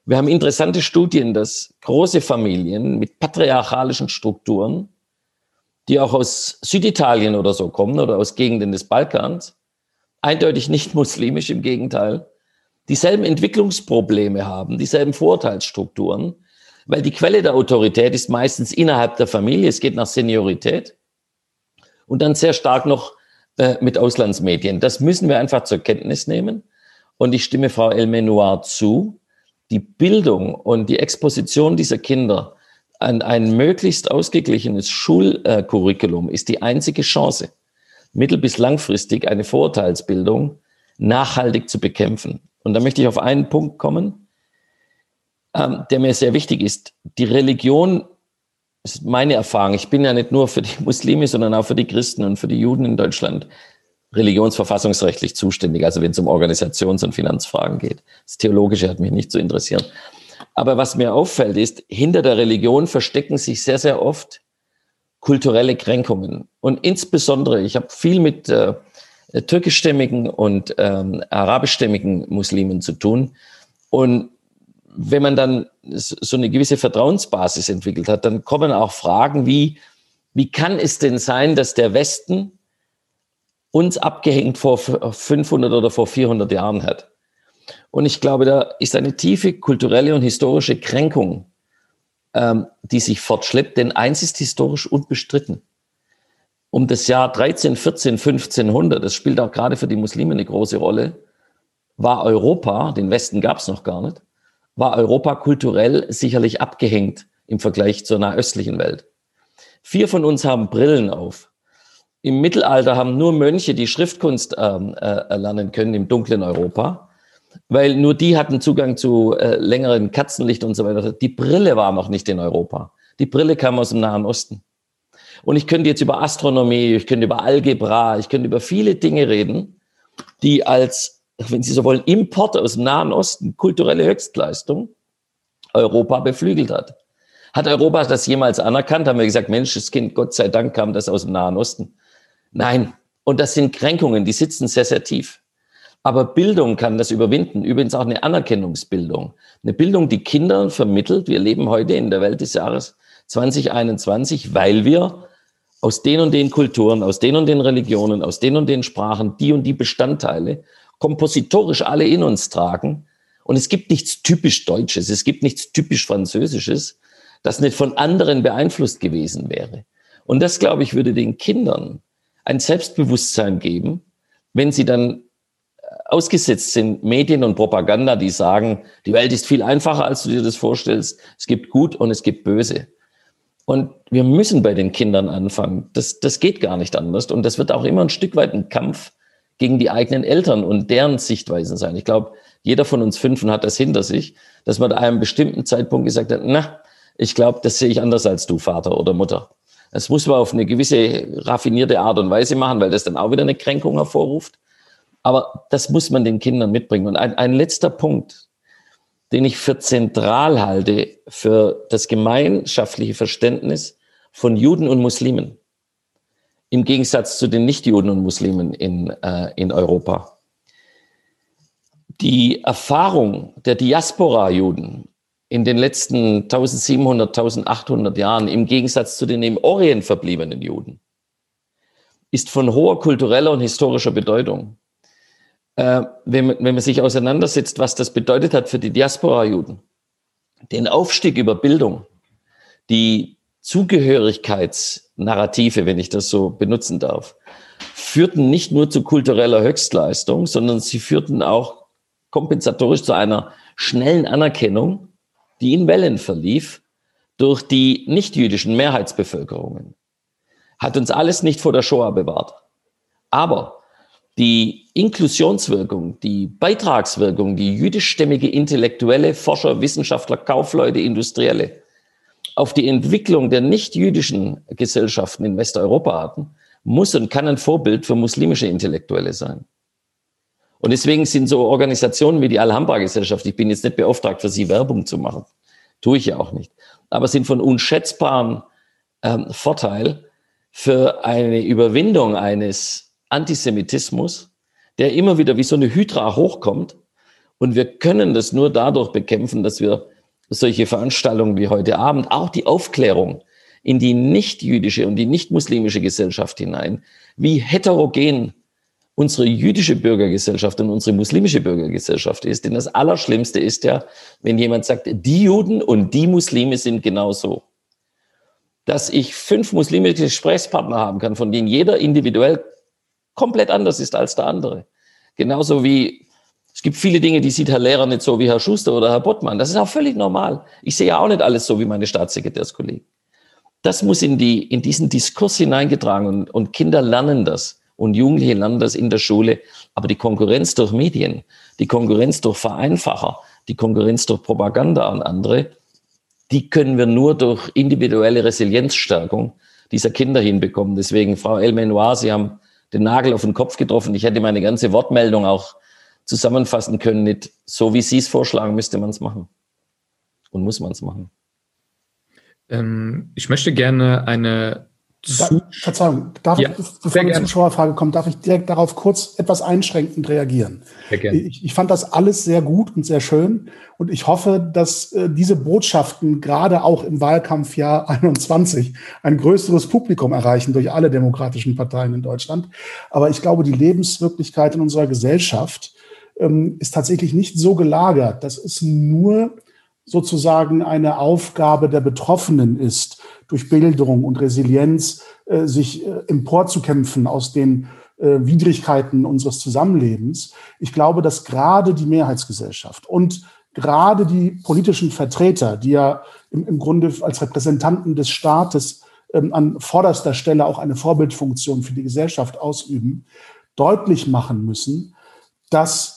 Speaker 5: Wir haben interessante Studien, dass große Familien mit patriarchalischen Strukturen, die auch aus Süditalien oder so kommen oder aus Gegenden des Balkans, eindeutig nicht muslimisch, im Gegenteil, dieselben Entwicklungsprobleme haben, dieselben Vorurteilsstrukturen, weil die Quelle der Autorität ist meistens innerhalb der Familie, es geht nach Seniorität und dann sehr stark noch äh, mit Auslandsmedien. Das müssen wir einfach zur Kenntnis nehmen und ich stimme Frau Elmenoir zu. Die Bildung und die Exposition dieser Kinder an ein möglichst ausgeglichenes Schulcurriculum ist die einzige Chance, mittel- bis langfristig eine Vorurteilsbildung nachhaltig zu bekämpfen. Und da möchte ich auf einen Punkt kommen ähm, der mir sehr wichtig ist. Die Religion ist meine Erfahrung. Ich bin ja nicht nur für die <laughs> Muslime, sondern auch für die Christen und für die Juden in Deutschland religionsverfassungsrechtlich zuständig, also wenn es um Organisations- und Finanzfragen geht. Das Theologische hat mich nicht zu interessieren. Aber was mir auffällt, ist, hinter der Religion verstecken sich sehr, sehr oft kulturelle Kränkungen. Und insbesondere, ich habe viel mit äh, türkischstämmigen und ähm, arabischstämmigen Muslimen zu tun. Und wenn man dann so eine gewisse Vertrauensbasis entwickelt hat, dann kommen auch Fragen wie, wie kann es denn sein, dass der Westen uns abgehängt vor 500 oder vor 400 Jahren hat? Und ich glaube, da ist eine tiefe kulturelle und historische Kränkung, ähm, die sich fortschleppt, denn eins ist historisch unbestritten. Um das Jahr 13, 14, 1500, das spielt auch gerade für die Muslime eine große Rolle, war Europa, den Westen gab es noch gar nicht, war Europa kulturell sicherlich abgehängt im Vergleich zur nahöstlichen Welt. Vier von uns haben Brillen auf. Im Mittelalter haben nur Mönche die Schriftkunst ähm, äh, erlernen können im dunklen Europa, weil nur die hatten Zugang zu äh, längeren Katzenlicht und so weiter. Die Brille war noch nicht in Europa. Die Brille kam aus dem Nahen Osten. Und ich könnte jetzt über Astronomie, ich könnte über Algebra, ich könnte über viele Dinge reden, die als wenn Sie so wollen, Import aus dem Nahen Osten, kulturelle Höchstleistung, Europa beflügelt hat. Hat Europa das jemals anerkannt? Haben wir gesagt, Mensch, das Kind, Gott sei Dank kam das aus dem Nahen Osten. Nein. Und das sind Kränkungen, die sitzen sehr, sehr tief. Aber Bildung kann das überwinden. Übrigens auch eine Anerkennungsbildung. Eine Bildung, die Kindern vermittelt. Wir leben heute in der Welt des Jahres 2021, weil wir aus den und den Kulturen, aus den und den Religionen, aus den und den Sprachen die und die Bestandteile kompositorisch alle in uns tragen. Und es gibt nichts typisch Deutsches, es gibt nichts typisch Französisches, das nicht von anderen beeinflusst gewesen wäre. Und das, glaube ich, würde den Kindern ein Selbstbewusstsein geben, wenn sie dann äh, ausgesetzt sind Medien und Propaganda, die sagen, die Welt ist viel einfacher, als du dir das vorstellst. Es gibt gut und es gibt böse. Und wir müssen bei den Kindern anfangen. Das, das geht gar nicht anders. Und das wird auch immer ein Stück weit ein Kampf gegen die eigenen Eltern und deren Sichtweisen sein. Ich glaube, jeder von uns Fünfen hat das hinter sich, dass man an einem bestimmten Zeitpunkt gesagt hat, na, ich glaube, das sehe ich anders als du, Vater oder Mutter. Das muss man auf eine gewisse raffinierte Art und Weise machen, weil das dann auch wieder eine Kränkung hervorruft. Aber das muss man den Kindern mitbringen. Und ein, ein letzter Punkt, den ich für zentral halte für das gemeinschaftliche Verständnis von Juden und Muslimen im Gegensatz zu den Nichtjuden und Muslimen in, äh, in Europa. Die Erfahrung der Diaspora-Juden in den letzten 1700, 1800 Jahren im Gegensatz zu den im Orient verbliebenen Juden ist von hoher kultureller und historischer Bedeutung. Äh, wenn, wenn man sich auseinandersetzt, was das bedeutet hat für die Diaspora-Juden, den Aufstieg über Bildung, die Zugehörigkeits- Narrative, wenn ich das so benutzen darf, führten nicht nur zu kultureller Höchstleistung, sondern sie führten auch kompensatorisch zu einer schnellen Anerkennung, die in Wellen verlief durch die nichtjüdischen Mehrheitsbevölkerungen. Hat uns alles nicht vor der Shoah bewahrt. Aber die Inklusionswirkung, die Beitragswirkung, die jüdischstämmige Intellektuelle, Forscher, Wissenschaftler, Kaufleute, Industrielle auf die Entwicklung der nicht-jüdischen Gesellschaften in Westeuropa hatten, muss und kann ein Vorbild für muslimische Intellektuelle sein. Und deswegen sind so Organisationen wie die Alhambra-Gesellschaft, ich bin jetzt nicht beauftragt, für sie Werbung zu machen, tue ich ja auch nicht, aber sind von unschätzbarem ähm, Vorteil für eine Überwindung eines Antisemitismus, der immer wieder wie so eine Hydra hochkommt. Und wir können das nur dadurch bekämpfen, dass wir solche Veranstaltungen wie heute Abend, auch die Aufklärung in die nicht-jüdische und die nicht-muslimische Gesellschaft hinein, wie heterogen unsere jüdische Bürgergesellschaft und unsere muslimische Bürgergesellschaft ist. Denn das Allerschlimmste ist ja, wenn jemand sagt, die Juden und die Muslime sind genauso. Dass ich fünf muslimische Gesprächspartner haben kann, von denen jeder individuell komplett anders ist als der andere. Genauso wie es gibt viele Dinge, die sieht Herr Lehrer nicht so wie Herr Schuster oder Herr Bottmann. Das ist auch völlig normal. Ich sehe ja auch nicht alles so wie meine Staatssekretärskollegen. Das muss in, die, in diesen Diskurs hineingetragen und, und Kinder lernen das und Jugendliche lernen das in der Schule. Aber die Konkurrenz durch Medien, die Konkurrenz durch Vereinfacher, die Konkurrenz durch Propaganda und andere, die können wir nur durch individuelle Resilienzstärkung dieser Kinder hinbekommen. Deswegen, Frau Elmenoir, Sie haben den Nagel auf den Kopf getroffen. Ich hätte meine ganze Wortmeldung auch zusammenfassen können. Nicht so, wie Sie es vorschlagen, müsste man es machen. Und muss man es machen.
Speaker 1: Ähm, ich möchte gerne eine
Speaker 4: da, Verzeihung, darf ja, ich, bevor die Zuschauerfrage kommt, darf ich direkt darauf kurz etwas einschränkend reagieren. Ich, ich, fand das alles sehr gut und sehr schön und ich hoffe, dass äh, diese Botschaften gerade auch im Wahlkampfjahr <laughs> 21 ein größeres Publikum erreichen durch alle demokratischen Parteien in Deutschland. Aber ich glaube, die Lebenswirklichkeit in unserer Gesellschaft ähm, ist tatsächlich nicht so gelagert, dass es nur sozusagen eine Aufgabe der Betroffenen ist, durch Bildung und Resilienz äh, sich äh, emporzukämpfen aus den äh, Widrigkeiten unseres Zusammenlebens. Ich glaube, dass gerade die Mehrheitsgesellschaft und gerade die politischen Vertreter, die ja im, Grunde als Repräsentanten des Staates ähm, an vorderster Stelle auch eine Vorbildfunktion für die Gesellschaft ausüben, deutlich machen müssen, dass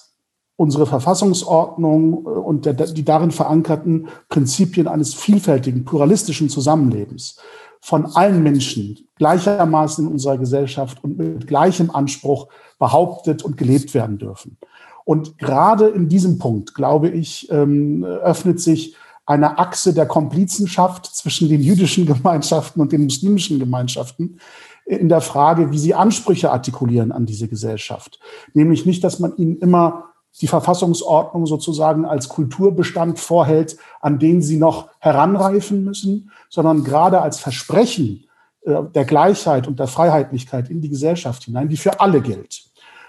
Speaker 4: unsere Verfassungsordnung äh, und der, die darin verankerten Prinzipien eines vielfältigen, pluralistischen Zusammenlebens von allen Menschen gleichermaßen in unserer Gesellschaft und mit gleichem Anspruch behauptet und gelebt werden dürfen. Und gerade in diesem Punkt, glaube ich, ähm, öffnet sich eine Achse der Komplizenschaft zwischen den jüdischen Gemeinschaften und den muslimischen Gemeinschaften in der Frage, wie sie Ansprüche artikulieren an diese Gesellschaft. Nämlich nicht, dass man ihnen immer die Verfassungsordnung sozusagen als Kulturbestand vorhält, an den sie noch heranreifen müssen, sondern gerade als Versprechen äh, der Gleichheit und der Freiheitlichkeit in die Gesellschaft hinein, die für alle gilt.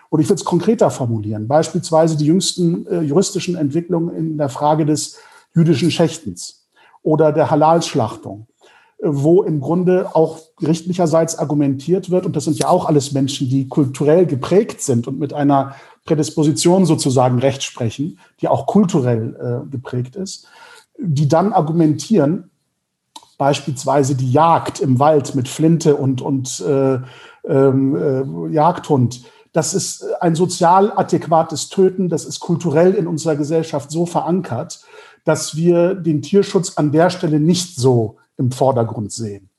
Speaker 4: Und ich will es konkreter formulieren, beispielsweise die jüngsten äh, juristischen Entwicklungen in der Frage des jüdischen Schächtens oder der Halalschlachtung, äh, wo im Grunde auch gerichtlicherseits argumentiert wird, und das sind ja auch alles Menschen, die kulturell geprägt sind und mit einer Prädisposition sozusagen Recht sprechen, die auch kulturell äh, geprägt ist, die dann argumentieren, beispielsweise die Jagd im Wald mit Flinte und, und äh, ähm, äh, Jagdhund, das ist ein sozial adäquates Töten, das ist kulturell in unserer Gesellschaft so verankert, dass wir den Tierschutz an der Stelle nicht so im Vordergrund sehen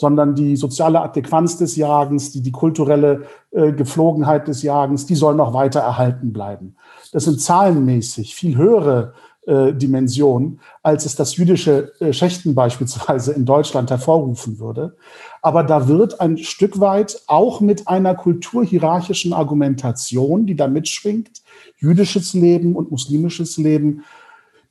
Speaker 4: sondern die soziale Adäquanz des Jagens, die, die kulturelle äh, Geflogenheit des Jagens, die soll noch weiter erhalten bleiben. Das sind zahlenmäßig viel höhere äh, Dimensionen, als es das jüdische äh, Schächten beispielsweise in Deutschland hervorrufen würde. Aber da wird ein Stück weit auch mit einer kulturhierarchischen Argumentation, die da mitschwingt, jüdisches Leben und muslimisches Leben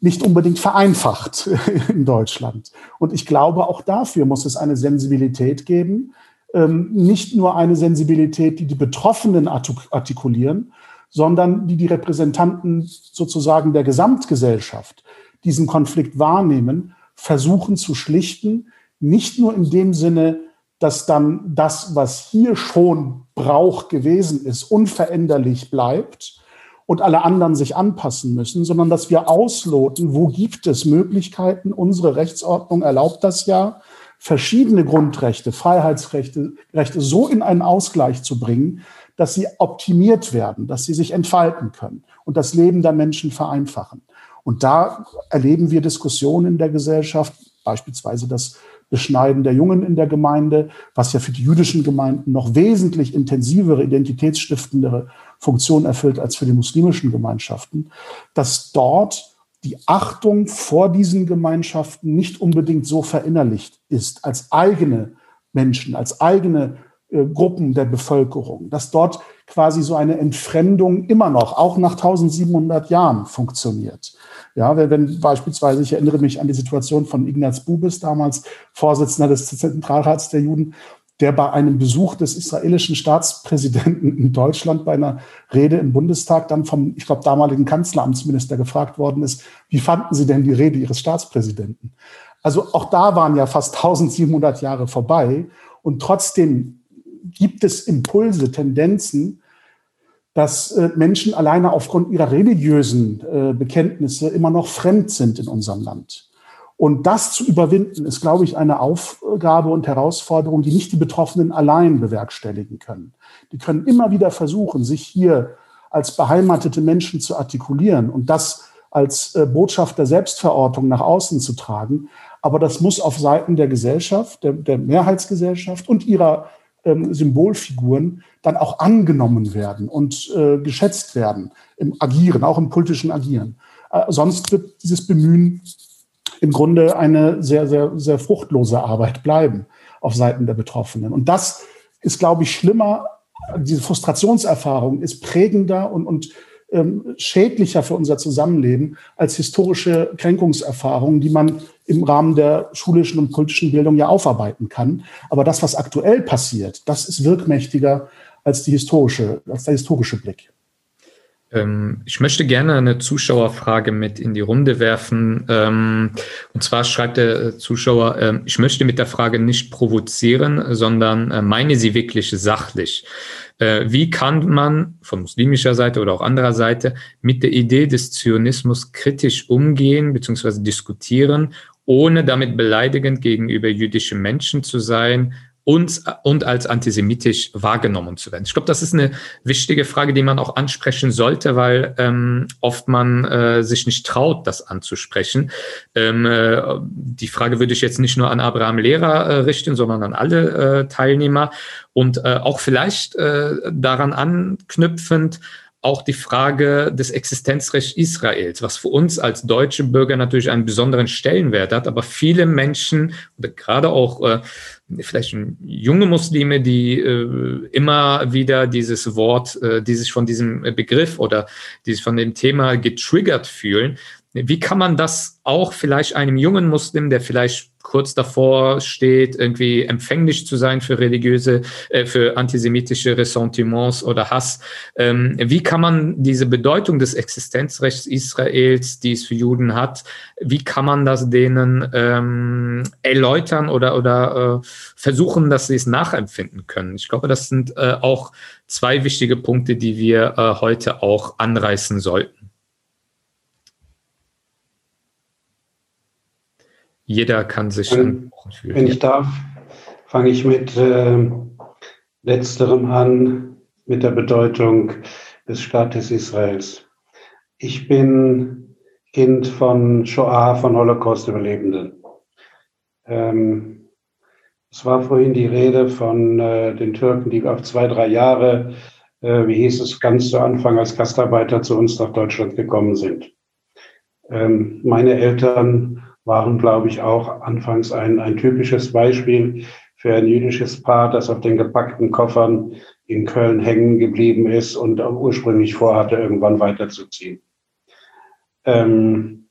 Speaker 4: nicht unbedingt vereinfacht <laughs> in Deutschland. Und ich glaube, auch dafür muss es eine Sensibilität geben, ähm, nicht nur eine Sensibilität, die die Betroffenen artikulieren, sondern die die Repräsentanten sozusagen der Gesamtgesellschaft diesen Konflikt wahrnehmen, versuchen zu schlichten, nicht nur in dem Sinne, dass dann das, was hier schon Brauch gewesen ist, unveränderlich bleibt, und alle anderen sich anpassen müssen, sondern dass wir ausloten, wo gibt es Möglichkeiten. Unsere Rechtsordnung erlaubt das ja, verschiedene Grundrechte, Freiheitsrechte, Rechte so in einen Ausgleich zu bringen, dass sie optimiert werden, dass sie sich entfalten können und das Leben der Menschen vereinfachen. Und da erleben wir Diskussionen in der Gesellschaft, beispielsweise das Beschneiden der Jungen in der Gemeinde, was ja für die jüdischen Gemeinden noch wesentlich intensivere, identitätsstiftendere Funktion erfüllt als für die muslimischen Gemeinschaften, dass dort die Achtung vor diesen Gemeinschaften nicht unbedingt so verinnerlicht ist als eigene Menschen, als eigene äh, Gruppen der Bevölkerung, dass dort quasi so eine Entfremdung immer noch, auch nach 1700 Jahren, funktioniert. Ja, wenn, wenn beispielsweise, ich erinnere mich an die Situation von Ignaz Bubis, damals Vorsitzender des Zentralrats der Juden, der bei einem Besuch des israelischen Staatspräsidenten in Deutschland bei einer Rede im Bundestag dann vom, ich glaube, damaligen Kanzleramtsminister gefragt worden ist, wie fanden Sie denn die Rede Ihres Staatspräsidenten? Also auch da waren ja fast 1700 Jahre vorbei und trotzdem gibt es Impulse, Tendenzen, dass äh, Menschen alleine aufgrund ihrer religiösen äh, Bekenntnisse immer noch fremd sind in unserem Land. Und das zu überwinden, ist, glaube ich, eine Aufgabe und Herausforderung, die nicht die Betroffenen allein bewerkstelligen können. Die können immer wieder versuchen, sich hier als beheimatete Menschen zu artikulieren und das als äh, Botschaft der Selbstverortung nach außen zu tragen. Aber das muss auf Seiten der Gesellschaft, der, der Mehrheitsgesellschaft und ihrer ähm, Symbolfiguren dann auch angenommen werden und äh, geschätzt werden im Agieren, auch im politischen Agieren. Äh, sonst wird dieses Bemühen im Grunde eine sehr, sehr, sehr fruchtlose Arbeit bleiben auf Seiten der Betroffenen. Und das ist, glaube ich, schlimmer. Diese Frustrationserfahrung ist prägender und, und ähm, schädlicher für unser Zusammenleben als historische Kränkungserfahrungen, die man im Rahmen der schulischen und politischen Bildung ja aufarbeiten kann. Aber das, was aktuell passiert, das ist wirkmächtiger als, die historische, als der historische Blick.
Speaker 1: Ähm, ich möchte gerne eine Zuschauerfrage mit in die Runde werfen. Ähm, und zwar schreibt der Zuschauer, ähm, ich möchte mit der Frage nicht provozieren, sondern äh, meine sie wirklich sachlich. Äh, wie kann man von muslimischer Seite oder auch anderer Seite mit der Idee des Zionismus kritisch umgehen bzw. diskutieren, ohne damit beleidigend gegenüber jüdischen Menschen zu sein und, und als antisemitisch wahrgenommen zu werden? Ich glaube, das ist eine wichtige Frage, die man auch ansprechen sollte, weil ähm, oft man äh, sich nicht traut, das anzusprechen. Ähm, äh, die Frage würde ich jetzt nicht nur an Abraham Lehrer äh, richten, sondern an alle äh, Teilnehmer und äh, auch vielleicht äh, daran anknüpfend, auch die Frage des Existenzrechts Israels, was für uns als deutsche Bürger natürlich einen besonderen Stellenwert hat, aber viele Menschen, gerade auch äh, vielleicht junge Muslime, die äh, immer wieder dieses Wort, äh, die sich von diesem Begriff oder die sich von dem Thema getriggert fühlen, wie kann man das auch vielleicht einem jungen Muslim, der vielleicht kurz davor steht, irgendwie empfänglich zu sein für religiöse, äh, für antisemitische Ressentiments oder Hass. Ähm, wie kann man diese Bedeutung des Existenzrechts Israels, die es für Juden hat, wie kann man das denen ähm, erläutern oder, oder äh, versuchen, dass sie es nachempfinden können? Ich glaube, das sind äh, auch zwei wichtige Punkte, die wir äh, heute auch anreißen sollten. Jeder kann sich
Speaker 3: wenn, fühlen. Wenn ich darf, fange ich mit äh, letzterem an, mit der Bedeutung des Staates Israels. Ich bin Kind von Shoah, von Holocaust-Überlebenden. Ähm, es war vorhin die Rede von äh, den Türken, die auf zwei, drei Jahre, äh, wie hieß es, ganz zu Anfang als Gastarbeiter zu uns nach Deutschland gekommen sind. Ähm, meine Eltern waren, glaube ich, auch anfangs ein, ein typisches Beispiel für ein jüdisches Paar, das auf den gepackten Koffern in Köln hängen geblieben ist und ursprünglich vorhatte, irgendwann weiterzuziehen. Ähm,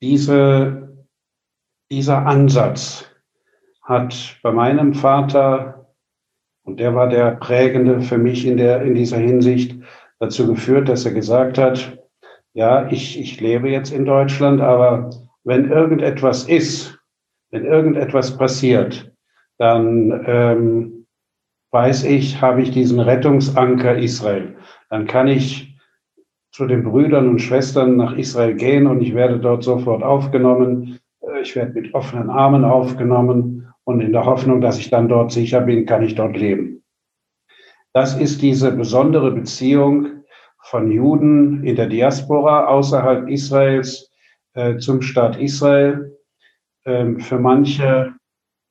Speaker 3: diese, dieser Ansatz hat bei meinem Vater, und der war der prägende für mich in, der, in dieser Hinsicht, dazu geführt, dass er gesagt hat, ja, ich, ich lebe jetzt in Deutschland, aber wenn irgendetwas ist, wenn irgendetwas passiert, dann ähm, weiß ich, habe ich diesen Rettungsanker Israel. Dann kann ich zu den Brüdern und Schwestern nach Israel gehen und ich werde dort sofort aufgenommen. Äh, ich werde mit offenen Armen aufgenommen und in der Hoffnung, dass ich dann dort sicher bin, kann ich dort leben. Das ist diese besondere Beziehung von Juden in der Diaspora außerhalb Israels äh, zum Staat Israel, Ähm, für manche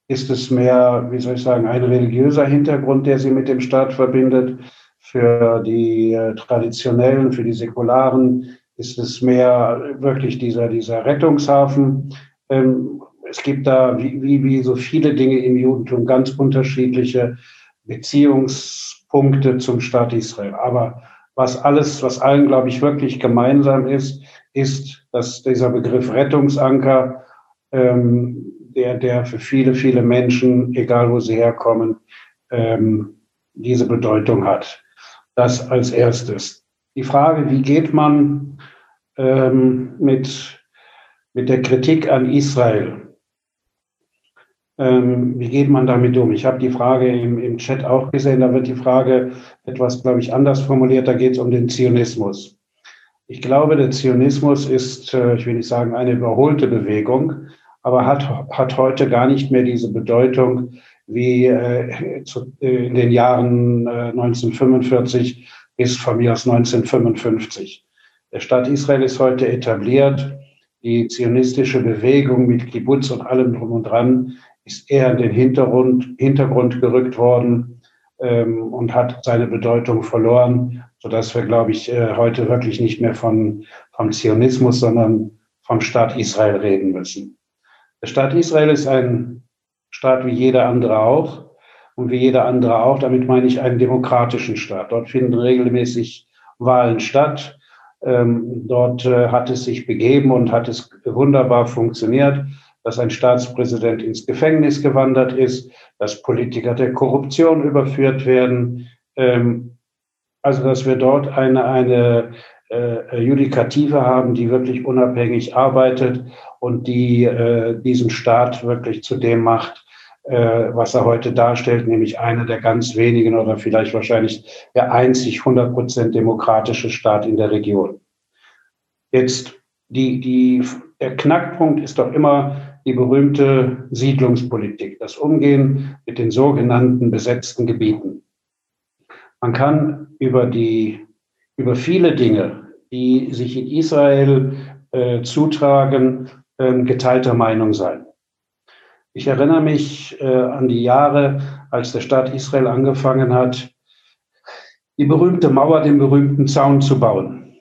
Speaker 3: ist es mehr, wie soll ich sagen, ein religiöser Hintergrund, der sie mit dem Staat verbindet. Für die äh, Traditionellen, für die Säkularen ist es mehr wirklich dieser, dieser Rettungshafen. Ähm, es gibt da, wie, wie, wie so viele Dinge im Judentum, ganz unterschiedliche Beziehungspunkte zum Staat Israel. Aber was alles, was allen, glaube ich, wirklich gemeinsam ist, ist, dass dieser Begriff Rettungsanker, ähm, der, der für viele, viele Menschen, egal wo sie herkommen, ähm, diese Bedeutung hat. Das als erstes. Die Frage, wie geht man ähm, mit, mit der Kritik an Israel ähm, wie geht man damit um? Ich habe die Frage im, im Chat auch gesehen, da wird die Frage etwas, glaube ich, anders formuliert. Da geht es um den Zionismus. Ich glaube, der Zionismus ist, äh, ich will nicht sagen, eine überholte Bewegung, aber hat, hat heute gar nicht mehr diese Bedeutung wie äh, äh, in den Jahren äh, 1945 bis von mir aus 1955. Der Staat Israel ist heute etabliert. Die zionistische Bewegung mit Kibbutz und allem drum und dran ist eher in den Hintergrund, Hintergrund gerückt worden ähm, und hat seine Bedeutung verloren, sodass wir, glaube ich, äh, heute wirklich nicht mehr von, vom Zionismus, sondern vom Staat Israel reden müssen. Der Staat Israel ist ein Staat wie jeder andere auch und wie jeder andere auch. Damit meine ich einen demokratischen Staat. Dort finden regelmäßig Wahlen statt. Ähm, dort äh, hat es sich begeben und hat es wunderbar funktioniert dass ein Staatspräsident ins Gefängnis gewandert ist, dass Politiker der Korruption überführt werden. Also dass wir dort eine, eine äh, Judikative haben, die wirklich unabhängig arbeitet und die äh, diesen Staat wirklich zu dem macht, äh, was er heute darstellt, nämlich einer der ganz wenigen oder vielleicht wahrscheinlich der einzig 100 Prozent demokratische Staat in der Region. Jetzt die, die, der Knackpunkt ist doch immer die berühmte Siedlungspolitik, das Umgehen mit den sogenannten besetzten Gebieten. Man kann über die, über viele Dinge, die sich in Israel äh, zutragen, äh, geteilter Meinung sein. Ich erinnere mich äh, an die Jahre, als der Staat Israel angefangen hat, die berühmte Mauer, den berühmten Zaun zu bauen.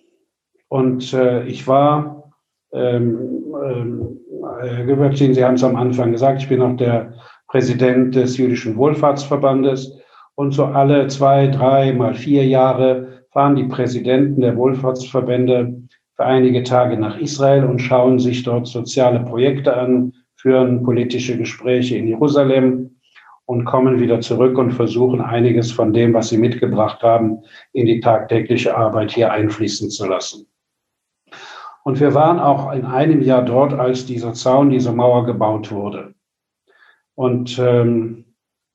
Speaker 3: Und äh, ich war ähm, ähm, Herr Göbertin, Sie haben es am Anfang gesagt, ich bin auch der Präsident des Jüdischen Wohlfahrtsverbandes. Und so alle zwei, drei, mal vier Jahre fahren die Präsidenten der Wohlfahrtsverbände für einige Tage nach Israel und schauen sich dort soziale Projekte an, führen politische Gespräche in Jerusalem und kommen wieder zurück und versuchen einiges von dem, was sie mitgebracht haben, in die tagtägliche Arbeit hier einfließen zu lassen. Und wir waren auch in einem Jahr dort, als dieser Zaun, diese Mauer gebaut wurde. Und ähm,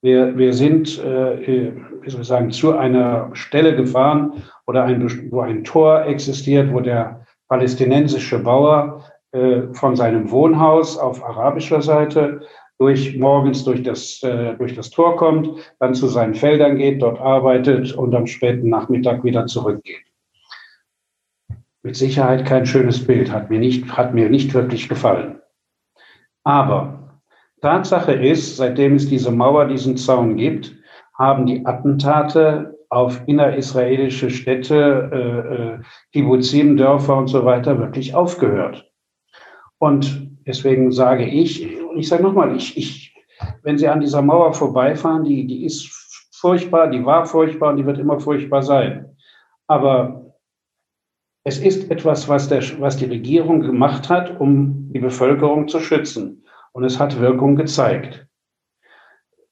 Speaker 3: wir, wir sind, äh, wie soll ich sagen, zu einer Stelle gefahren, oder ein, wo ein Tor existiert, wo der palästinensische Bauer äh, von seinem Wohnhaus auf arabischer Seite durch morgens durch das, äh, durch das Tor kommt, dann zu seinen Feldern geht, dort arbeitet und am späten Nachmittag wieder zurückgeht mit Sicherheit kein schönes Bild, hat mir nicht, hat mir nicht wirklich gefallen. Aber Tatsache ist, seitdem es diese Mauer, diesen Zaun gibt, haben die Attentate auf innerisraelische Städte, äh, äh, Kibbuzim, Dörfer und so weiter wirklich aufgehört. Und deswegen sage ich, ich sage nochmal, ich, ich, wenn Sie an dieser Mauer vorbeifahren, die, die ist furchtbar, die war furchtbar und die wird immer furchtbar sein. Aber es ist etwas, was, der, was die Regierung gemacht hat, um die Bevölkerung zu schützen. Und es hat Wirkung gezeigt.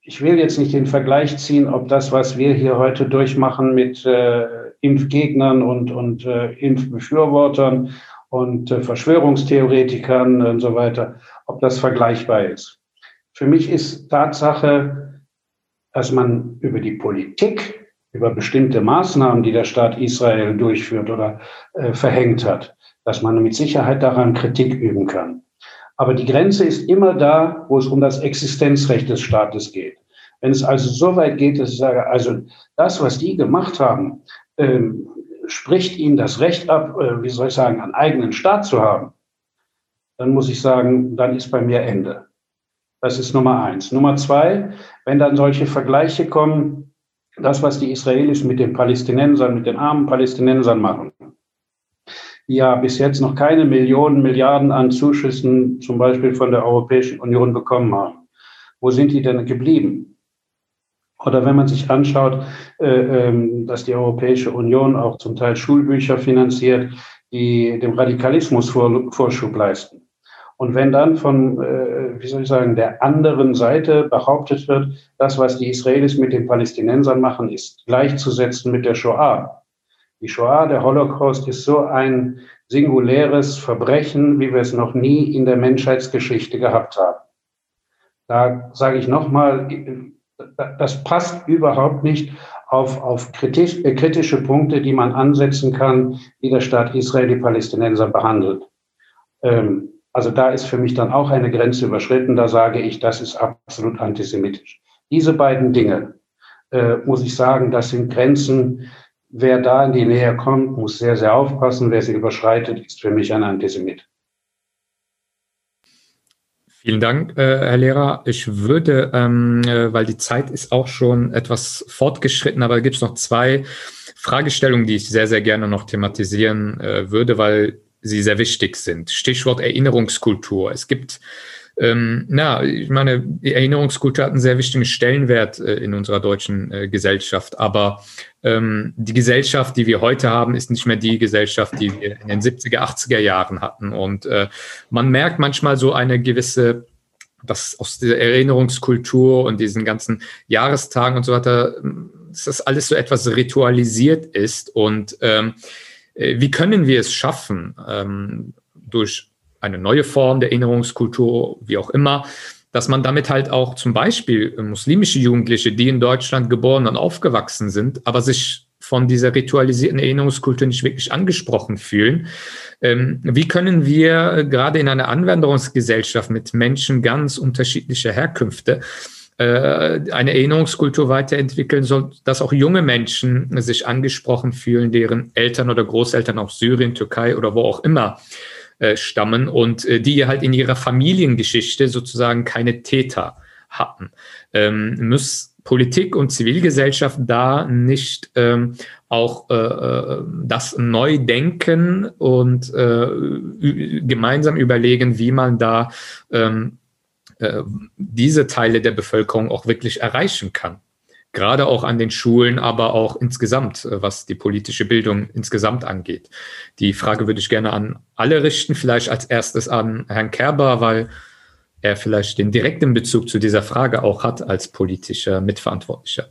Speaker 3: Ich will jetzt nicht den Vergleich ziehen, ob das, was wir hier heute durchmachen mit äh, Impfgegnern und, und äh, Impfbefürwortern und äh, Verschwörungstheoretikern und so weiter, ob das vergleichbar ist. Für mich ist Tatsache, dass man über die Politik über bestimmte Maßnahmen, die der Staat Israel durchführt oder äh, verhängt hat, dass man mit Sicherheit daran Kritik üben kann. Aber die Grenze ist immer da, wo es um das Existenzrecht des Staates geht. Wenn es also so weit geht, dass ich sage, also das, was die gemacht haben, ähm, spricht ihnen das Recht ab, äh, wie soll ich sagen, einen eigenen Staat zu haben, dann muss ich sagen, dann ist bei mir Ende. Das ist Nummer eins. Nummer zwei, wenn dann solche Vergleiche kommen, das, was die Israelis mit den Palästinensern, mit den armen Palästinensern machen, ja bis jetzt noch keine Millionen, Milliarden an Zuschüssen zum Beispiel von der Europäischen Union bekommen haben. Wo sind die denn geblieben? Oder wenn man sich anschaut, äh, ähm, dass die Europäische Union auch zum Teil Schulbücher finanziert, die dem Radikalismus Vorschub leisten. Und wenn dann von, äh, wie soll ich sagen, der anderen Seite behauptet wird, das, was die Israelis mit den Palästinensern machen, ist gleichzusetzen mit der Shoah. Die Shoah, der Holocaust, ist so ein singuläres Verbrechen, wie wir es noch nie in der Menschheitsgeschichte gehabt haben. Da sage ich nochmal, das passt überhaupt nicht auf, auf kritisch, äh, kritische Punkte, die man ansetzen kann, wie der Staat Israel die Palästinenser behandelt. Ähm, also da ist für mich dann auch eine Grenze überschritten. Da sage ich, das ist absolut antisemitisch. Diese beiden Dinge, äh, muss ich sagen, das sind Grenzen. Wer da in die Nähe kommt, muss sehr, sehr aufpassen. Wer sie überschreitet, ist für mich ein Antisemit.
Speaker 1: Vielen Dank, äh, Herr Lehrer. Ich würde, ähm, äh, weil die Zeit ist auch schon etwas fortgeschritten, aber gibt es noch zwei Fragestellungen, die ich sehr, sehr gerne noch thematisieren äh, würde, weil sie sehr wichtig sind. Stichwort Erinnerungskultur. Es gibt, ähm, na, ich meine, die Erinnerungskultur hat einen sehr wichtigen Stellenwert äh, in unserer deutschen äh, Gesellschaft, aber ähm, die Gesellschaft, die wir heute haben, ist nicht mehr die Gesellschaft, die wir in den 70er, 80er Jahren hatten. Und äh, man merkt manchmal so eine gewisse dass aus der Erinnerungskultur und diesen ganzen Jahrestagen und so weiter, dass das alles so etwas ritualisiert ist und ähm, äh, wie können wir es schaffen, ähm, durch eine neue Form der Erinnerungskultur, wie auch immer, dass man damit halt auch zum Beispiel muslimische Jugendliche, die in Deutschland geboren und aufgewachsen sind, aber sich von dieser ritualisierten Erinnerungskultur nicht wirklich angesprochen fühlen. Ähm, wie können wir gerade in einer Anwanderungsgesellschaft mit Menschen ganz unterschiedlicher Herkünfte äh, eine Erinnerungskultur weiterentwickeln soll, dass auch junge Menschen sich angesprochen fühlen, deren Eltern oder Großeltern aus Syrien, Türkei oder wo auch immer äh, stammen und äh, die halt in ihrer Familiengeschichte sozusagen keine Täter hatten. Ähm, muss Politik und Zivilgesellschaft da nicht ähm, auch äh, äh das neu denken und äh, gemeinsam überlegen, wie man da ähm, äh, diese Teile der Bevölkerung auch wirklich erreichen kann. Gerade auch an den Schulen, aber auch insgesamt, äh, was die politische Bildung insgesamt angeht. Die Frage würde ich gerne an alle richten, vielleicht als erstes an Herrn Kerber, weil er vielleicht den direkten Bezug zu dieser Frage auch hat als politischer Mitverantwortlicher.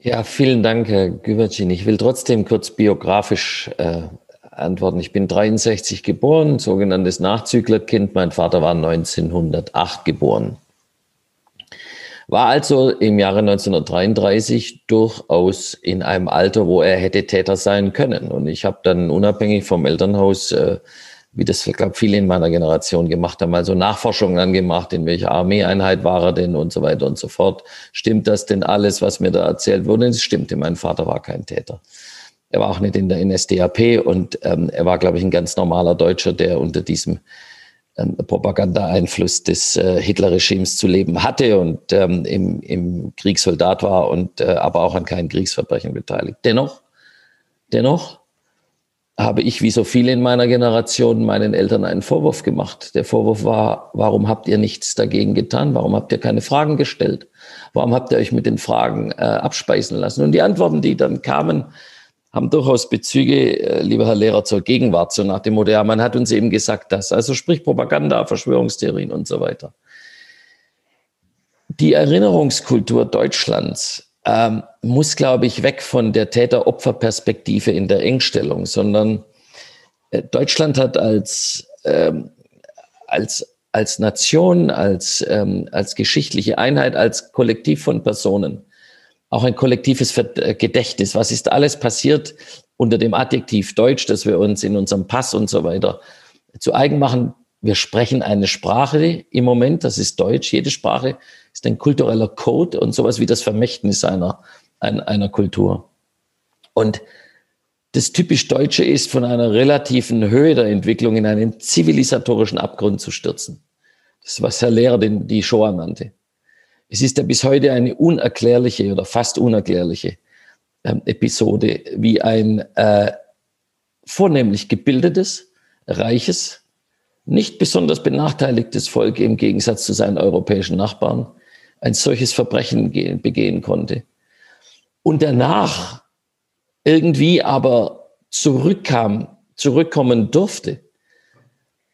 Speaker 5: Ja, vielen Dank, Herr Güvercin. Ich will trotzdem kurz biografisch äh, antworten. Ich bin 63 geboren, sogenanntes Nachzüglerkind. Mein Vater war 1908 geboren. War also im Jahre 1933 durchaus in einem Alter, wo er hätte Täter sein können. Und ich habe dann unabhängig vom Elternhaus, äh, wie das, glaube, viele in meiner Generation gemacht haben, also Nachforschungen angemacht, in welcher Armeeeinheit war er denn und so weiter und so fort. Stimmt das denn alles, was mir da erzählt wurde? Es stimmte, mein Vater war kein Täter. Er war auch nicht in der NSDAP und ähm, er war, glaube ich, ein ganz normaler Deutscher, der unter diesem Propaganda-Einfluss des äh, Hitler-Regimes zu leben hatte und ähm, im, im Kriegssoldat war und äh, aber auch an keinen Kriegsverbrechen beteiligt. Dennoch, dennoch habe ich, wie so viele in meiner Generation, meinen Eltern einen Vorwurf gemacht. Der Vorwurf war, warum habt ihr nichts dagegen getan? Warum habt ihr keine Fragen gestellt? Warum habt ihr euch mit den Fragen äh, abspeisen lassen? Und die Antworten, die dann kamen, haben durchaus Bezüge, äh, lieber Herr Lehrer, zur Gegenwart, so nach dem Motto, ja, man hat uns eben gesagt, dass, also sprich Propaganda, Verschwörungstheorien und so weiter. Die Erinnerungskultur Deutschlands ähm, muss, glaube ich, weg von der Täter-Opfer-Perspektive in der Engstellung, sondern äh, Deutschland hat als, ähm, als, als Nation, als, ähm, als geschichtliche Einheit, als Kollektiv von Personen auch ein kollektives äh, Gedächtnis. Was ist alles passiert unter dem Adjektiv Deutsch, das wir uns in unserem Pass und so weiter zu eigen machen? Wir sprechen eine Sprache im Moment, das ist Deutsch. Jede Sprache ist ein kultureller Code und sowas wie das Vermächtnis einer, einer, einer Kultur. Und das typisch Deutsche ist, von einer relativen Höhe der Entwicklung in einen zivilisatorischen Abgrund zu stürzen. Das ist, was Herr Lehrer den, die Shoah nannte. Es ist ja bis heute eine unerklärliche oder fast unerklärliche ähm, Episode, wie ein äh, vornehmlich gebildetes, reiches, nicht besonders benachteiligtes Volk im Gegensatz zu seinen europäischen Nachbarn ein solches Verbrechen begehen konnte. Und danach irgendwie aber zurückkam, zurückkommen durfte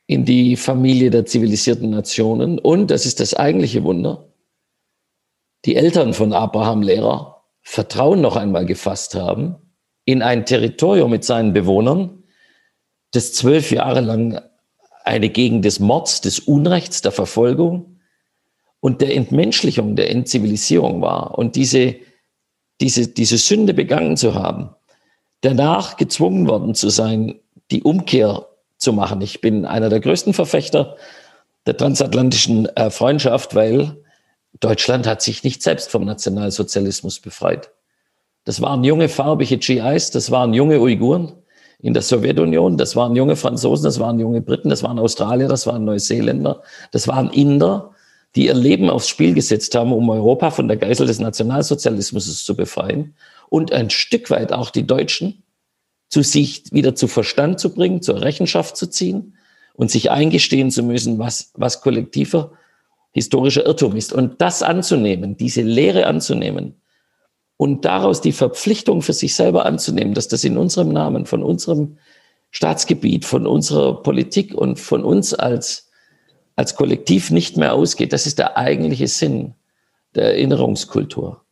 Speaker 5: in die Familie der zivilisierten Nationen. Und, das ist das eigentliche Wunder, die Eltern von Abraham Lehrer Vertrauen noch einmal gefasst haben in ein Territorium mit seinen Bewohnern, das zwölf Jahre lang eine Gegend des Mords, des Unrechts, der Verfolgung und der Entmenschlichung, der Entzivilisierung war. Und diese, diese, diese Sünde begangen zu haben, danach gezwungen worden zu sein, die Umkehr zu machen. Ich bin einer der größten Verfechter der transatlantischen äh, Freundschaft, weil Deutschland hat sich nicht selbst vom Nationalsozialismus befreit. Das waren junge farbige GIs, das waren junge Uiguren in der Sowjetunion, das waren junge Franzosen, das waren junge Briten, das waren Australier, das waren Neuseeländer, das waren Inder, die ihr Leben aufs Spiel gesetzt haben, um Europa von der Geisel des Nationalsozialismus zu befreien und ein Stück weit auch die Deutschen zu sich wieder zu Verstand zu bringen, zur Rechenschaft zu ziehen und sich eingestehen zu müssen, was, was kollektiver historischer Irrtum ist. Und das anzunehmen, diese Lehre anzunehmen und daraus die Verpflichtung für sich selber anzunehmen, dass das in unserem Namen, von unserem Staatsgebiet, von unserer Politik und von uns als, als Kollektiv nicht mehr ausgeht, das ist der eigentliche Sinn der Erinnerungskultur.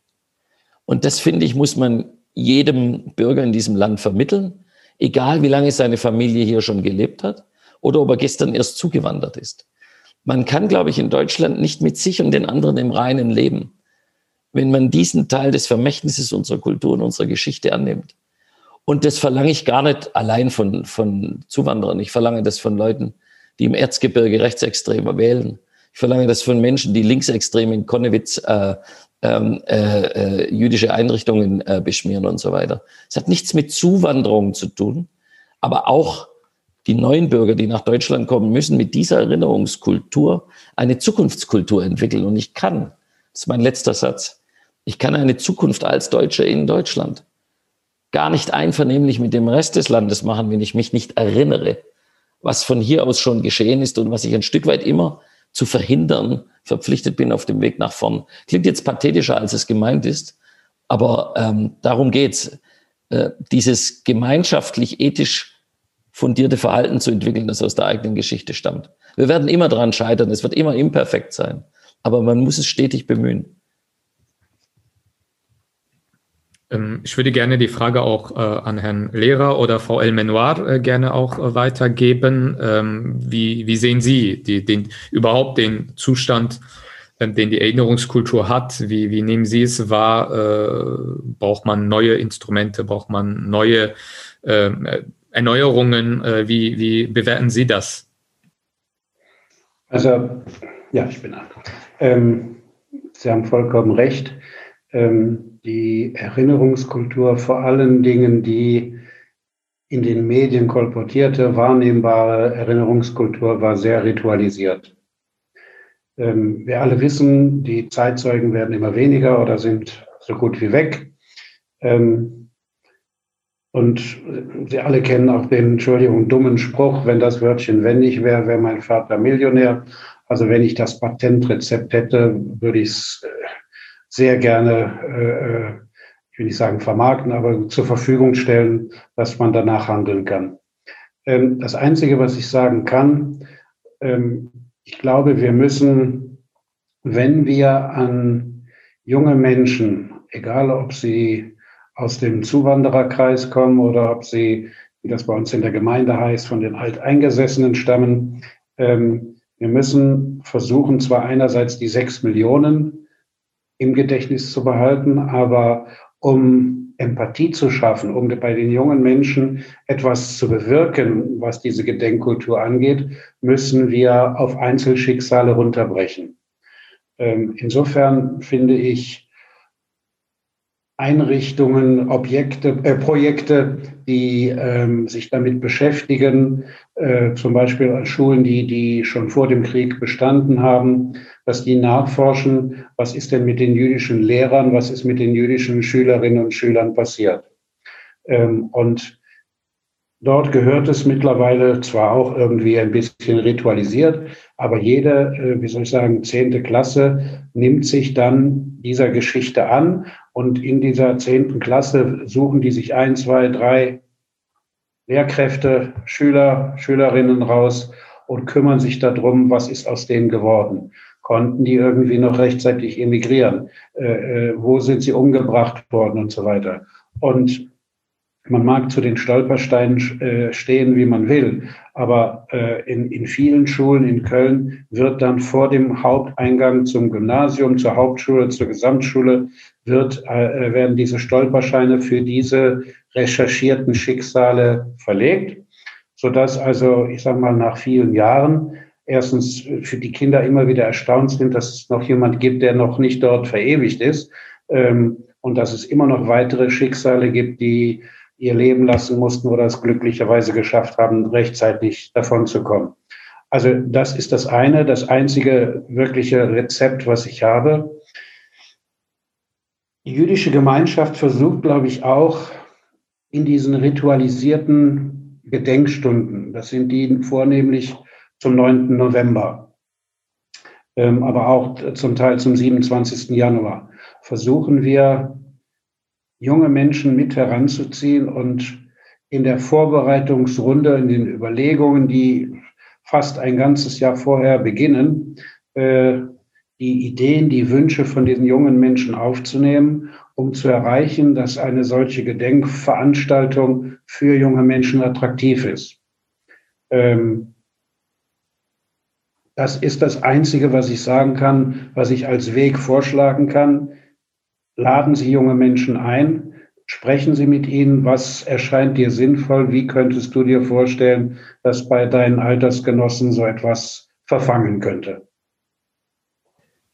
Speaker 5: Und das, finde ich, muss man jedem Bürger in diesem Land vermitteln, egal wie lange seine Familie hier schon gelebt hat oder ob er gestern erst zugewandert ist. Man kann, glaube ich, in Deutschland nicht mit sich und den anderen im Reinen leben, wenn man diesen Teil des Vermächtnisses unserer Kultur und unserer Geschichte annimmt. Und das verlange ich gar nicht allein von, von Zuwanderern. Ich verlange das von Leuten, die im Erzgebirge Rechtsextreme wählen. Ich verlange das von Menschen, die linksextrem in Konnewitz äh, ähm, äh, äh, jüdische Einrichtungen äh, beschmieren und so weiter. Es hat nichts mit Zuwanderung zu tun, aber auch die neuen Bürger, die nach Deutschland kommen, müssen mit dieser Erinnerungskultur eine Zukunftskultur entwickeln. Und ich kann, das ist mein letzter Satz, ich kann eine Zukunft als Deutscher in Deutschland gar nicht einvernehmlich mit dem Rest des Landes machen, wenn ich mich nicht erinnere, was von hier aus schon geschehen ist und was ich ein Stück weit immer zu verhindern verpflichtet bin auf dem Weg nach vorn. Klingt jetzt pathetischer, als es gemeint ist, aber ähm, darum geht's. Äh, dieses gemeinschaftlich ethisch fundierte Verhalten zu entwickeln, das aus der eigenen Geschichte stammt. Wir werden immer daran scheitern, es wird immer imperfekt sein, aber man muss es stetig bemühen.
Speaker 1: Ähm, ich würde gerne die Frage auch äh, an Herrn Lehrer oder Frau Elmenoir äh, gerne auch äh, weitergeben. Ähm, wie, wie sehen Sie die, den, überhaupt den Zustand, ähm, den die Erinnerungskultur hat? Wie, wie nehmen Sie es wahr? Äh, braucht man neue Instrumente? Braucht man neue ähm, Erneuerungen. Äh, wie, wie bewerten Sie das?
Speaker 3: Also, ja, ich bin an. Ähm, Sie haben vollkommen recht. Ähm, die Erinnerungskultur, vor allen Dingen die in den Medien kolportierte, wahrnehmbare Erinnerungskultur war sehr ritualisiert. Ähm, wir alle wissen, die Zeitzeugen werden immer weniger oder sind so gut wie weg. Ähm, und Sie alle kennen auch den, Entschuldigung, dummen Spruch, wenn das Wörtchen wenn ich wäre, wäre mein Vater Millionär. Also wenn ich das Patentrezept hätte, würde ich es äh, sehr gerne, äh, ich will nicht sagen vermarkten, aber zur Verfügung stellen, dass man danach handeln kann. Ähm, das Einzige, was ich sagen kann, ähm, ich glaube, wir müssen, wenn wir an junge Menschen, egal ob sie aus dem Zuwandererkreis kommen oder ob sie, wie das bei uns in der Gemeinde heißt, von den Alteingesessenen stammen. Ähm, wir müssen versuchen, zwar einerseits die sechs Millionen im Gedächtnis zu behalten, aber um Empathie zu schaffen, um bei den jungen Menschen etwas zu bewirken, was diese Gedenkkultur angeht, müssen wir auf Einzelschicksale runterbrechen. Ähm, insofern finde ich, Einrichtungen, Objekte, äh, Projekte, die ähm, sich damit beschäftigen, äh, zum Beispiel an Schulen, die, die schon vor dem Krieg bestanden haben, dass die nachforschen, was ist denn mit den jüdischen Lehrern, was ist mit den jüdischen Schülerinnen und Schülern passiert. Ähm, und Dort gehört es mittlerweile zwar auch irgendwie ein bisschen ritualisiert, aber jede, äh, wie soll ich sagen, zehnte Klasse nimmt sich dann dieser Geschichte an und in dieser zehnten Klasse suchen die sich ein, zwei, drei Lehrkräfte, Schüler, Schülerinnen raus und kümmern sich darum, was ist aus denen geworden. Konnten die irgendwie noch rechtzeitig emigrieren? Äh, äh, wo sind sie umgebracht worden und so weiter? Und man mag zu den Stolpersteinen äh, stehen, wie man will, aber äh, in, in vielen Schulen in Köln wird dann vor dem Haupteingang zum Gymnasium, zur Hauptschule, zur Gesamtschule, wird, äh, werden diese Stolperscheine für diese recherchierten Schicksale verlegt, sodass also, ich sage mal, nach vielen Jahren erstens für die Kinder immer wieder erstaunt sind, dass es noch jemand gibt, der noch nicht dort verewigt ist ähm, und dass es immer noch weitere Schicksale gibt, die ihr Leben lassen mussten oder es glücklicherweise geschafft haben, rechtzeitig davon zu kommen. Also das ist das eine, das einzige wirkliche Rezept, was ich habe. Die jüdische Gemeinschaft versucht, glaube ich, auch in diesen ritualisierten Gedenkstunden, das sind die vornehmlich zum 9. November, ähm, aber auch zum Teil zum 27. Januar, versuchen wir junge Menschen mit heranzuziehen und in der Vorbereitungsrunde, in den Überlegungen, die fast ein ganzes Jahr vorher beginnen, äh, die Ideen, die Wünsche von diesen jungen Menschen aufzunehmen, um zu erreichen, dass eine solche Gedenkveranstaltung für junge Menschen attraktiv ist. Ähm, das ist das Einzige, was ich sagen kann, was ich als Weg vorschlagen kann laden Sie junge Menschen ein, sprechen Sie mit ihnen, was erscheint dir sinnvoll, wie könntest du dir vorstellen, dass bei deinen Altersgenossen so etwas verfangen könnte.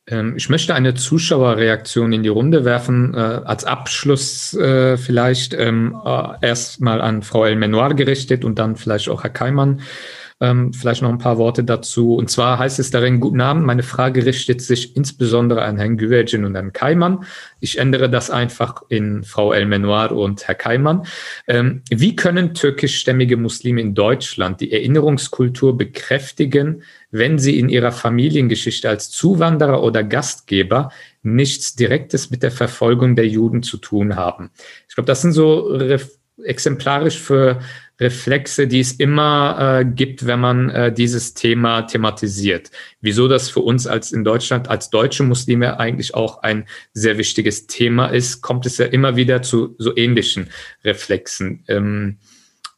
Speaker 1: Ähm, ich möchte eine Zuschauerreaktion in die Runde werfen. Äh, als Abschluss äh, vielleicht ähm, äh, erstmal an Frau Elmenoir gerichtet und dann vielleicht auch Herr Keimann. Ähm, vielleicht noch ein paar Worte dazu. Und zwar heißt es darin, guten Abend, meine Frage richtet sich insbesondere an Herrn Güvercin und Herrn Keimann. Ich ändere das einfach in Frau El Menoir und Herr Keimann. Ähm, wie können türkischstämmige Muslime in Deutschland die Erinnerungskultur bekräftigen, wenn sie in ihrer Familiengeschichte als Zuwanderer oder Gastgeber nichts Direktes mit der Verfolgung der Juden zu tun haben? Ich glaube, das sind so exemplarisch für Reflexe, die es immer äh, gibt, wenn man äh, dieses Thema thematisiert. Wieso das für uns als in Deutschland, als deutsche Muslime eigentlich auch ein sehr wichtiges Thema ist, kommt es ja immer wieder zu so ähnlichen Reflexen. Ähm,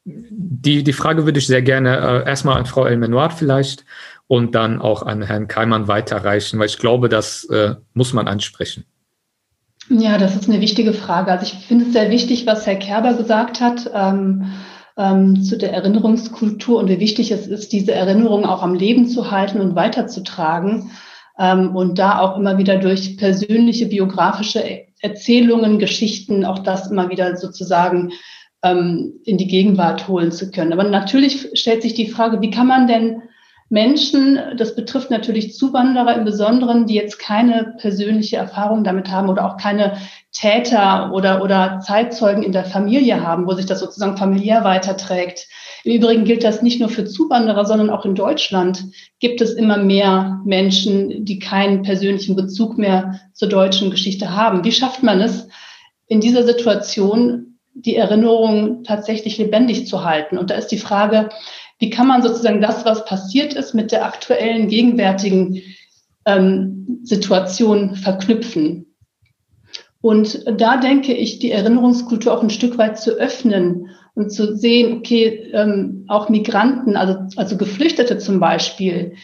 Speaker 1: die, die Frage würde ich sehr gerne äh, erstmal an Frau El-Menoir vielleicht und dann auch an Herrn Keimann weiterreichen, weil ich glaube, das äh, muss man ansprechen.
Speaker 2: Ja, das ist eine wichtige Frage. Also ich finde es sehr wichtig, was Herr Kerber gesagt hat. Ähm, ähm, zu der Erinnerungskultur und wie wichtig es ist, diese Erinnerung auch am Leben zu halten und weiterzutragen. Ähm, und da auch immer wieder durch persönliche biografische Erzählungen, Geschichten, auch das immer wieder sozusagen ähm, in die Gegenwart holen zu können. Aber natürlich stellt sich die Frage, wie kann man denn Menschen, das betrifft natürlich Zuwanderer im Besonderen, die jetzt keine persönliche Erfahrung damit haben oder auch keine Täter oder, oder Zeitzeugen in der Familie haben, wo sich das sozusagen familiär weiterträgt. Im Übrigen gilt das nicht nur für Zuwanderer, sondern auch in Deutschland gibt es immer mehr Menschen, die keinen persönlichen Bezug mehr zur deutschen Geschichte haben. Wie schafft man es, in dieser Situation die Erinnerung tatsächlich lebendig zu halten? Und da ist die Frage, wie kann man sozusagen das, was passiert ist, mit der aktuellen, gegenwärtigen ähm, Situation verknüpfen? Und da denke ich, die Erinnerungskultur auch ein Stück weit zu öffnen und zu sehen, okay, ähm, auch Migranten, also, also Geflüchtete zum Beispiel,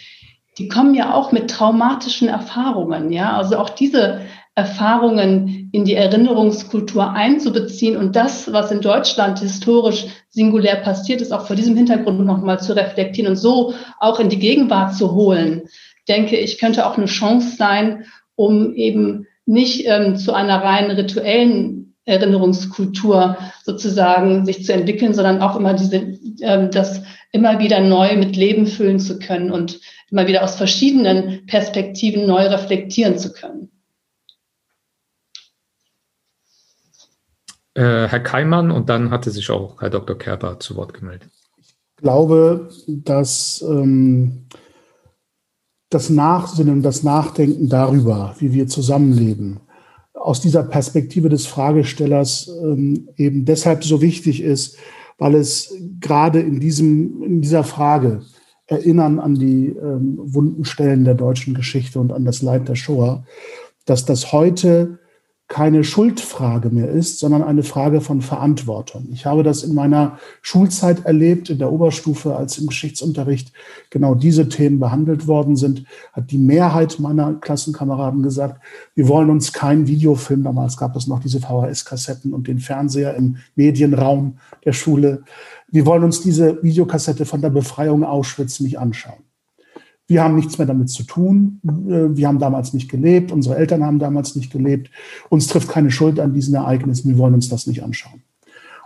Speaker 2: die kommen ja auch mit traumatischen Erfahrungen, ja, also auch diese Erfahrungen in die Erinnerungskultur einzubeziehen und das, was in Deutschland historisch singulär passiert ist, auch vor diesem Hintergrund nochmal zu reflektieren und so auch in die Gegenwart zu holen, denke ich, könnte auch eine Chance sein, um eben nicht ähm, zu einer rein rituellen Erinnerungskultur sozusagen sich zu entwickeln, sondern auch immer diese, äh, das immer wieder neu mit Leben füllen zu können und immer wieder aus verschiedenen Perspektiven neu reflektieren zu können.
Speaker 1: Äh, Herr Keimann und dann hatte sich auch Herr Dr. Kerber zu Wort gemeldet.
Speaker 4: Ich glaube, dass ähm, das Nachsinnen, das Nachdenken darüber, wie wir zusammenleben, aus dieser Perspektive des Fragestellers ähm, eben deshalb so wichtig ist, weil es gerade in, diesem, in dieser Frage erinnern an die ähm, wunden Stellen der deutschen Geschichte und an das Leid der Shoah, dass das heute keine Schuldfrage mehr ist, sondern eine Frage von Verantwortung. Ich habe das in meiner Schulzeit erlebt, in der Oberstufe, als im Geschichtsunterricht genau diese Themen behandelt worden sind, hat die Mehrheit meiner Klassenkameraden gesagt, wir wollen uns keinen Videofilm, damals gab es noch diese VHS-Kassetten und den Fernseher im Medienraum der Schule, wir wollen uns diese Videokassette von der Befreiung Auschwitz nicht anschauen. Wir haben nichts mehr damit zu tun. Äh, wir haben damals nicht gelebt. Unsere Eltern haben damals nicht gelebt. Uns trifft keine Schuld an diesen Ereignissen. Wir wollen uns das nicht anschauen.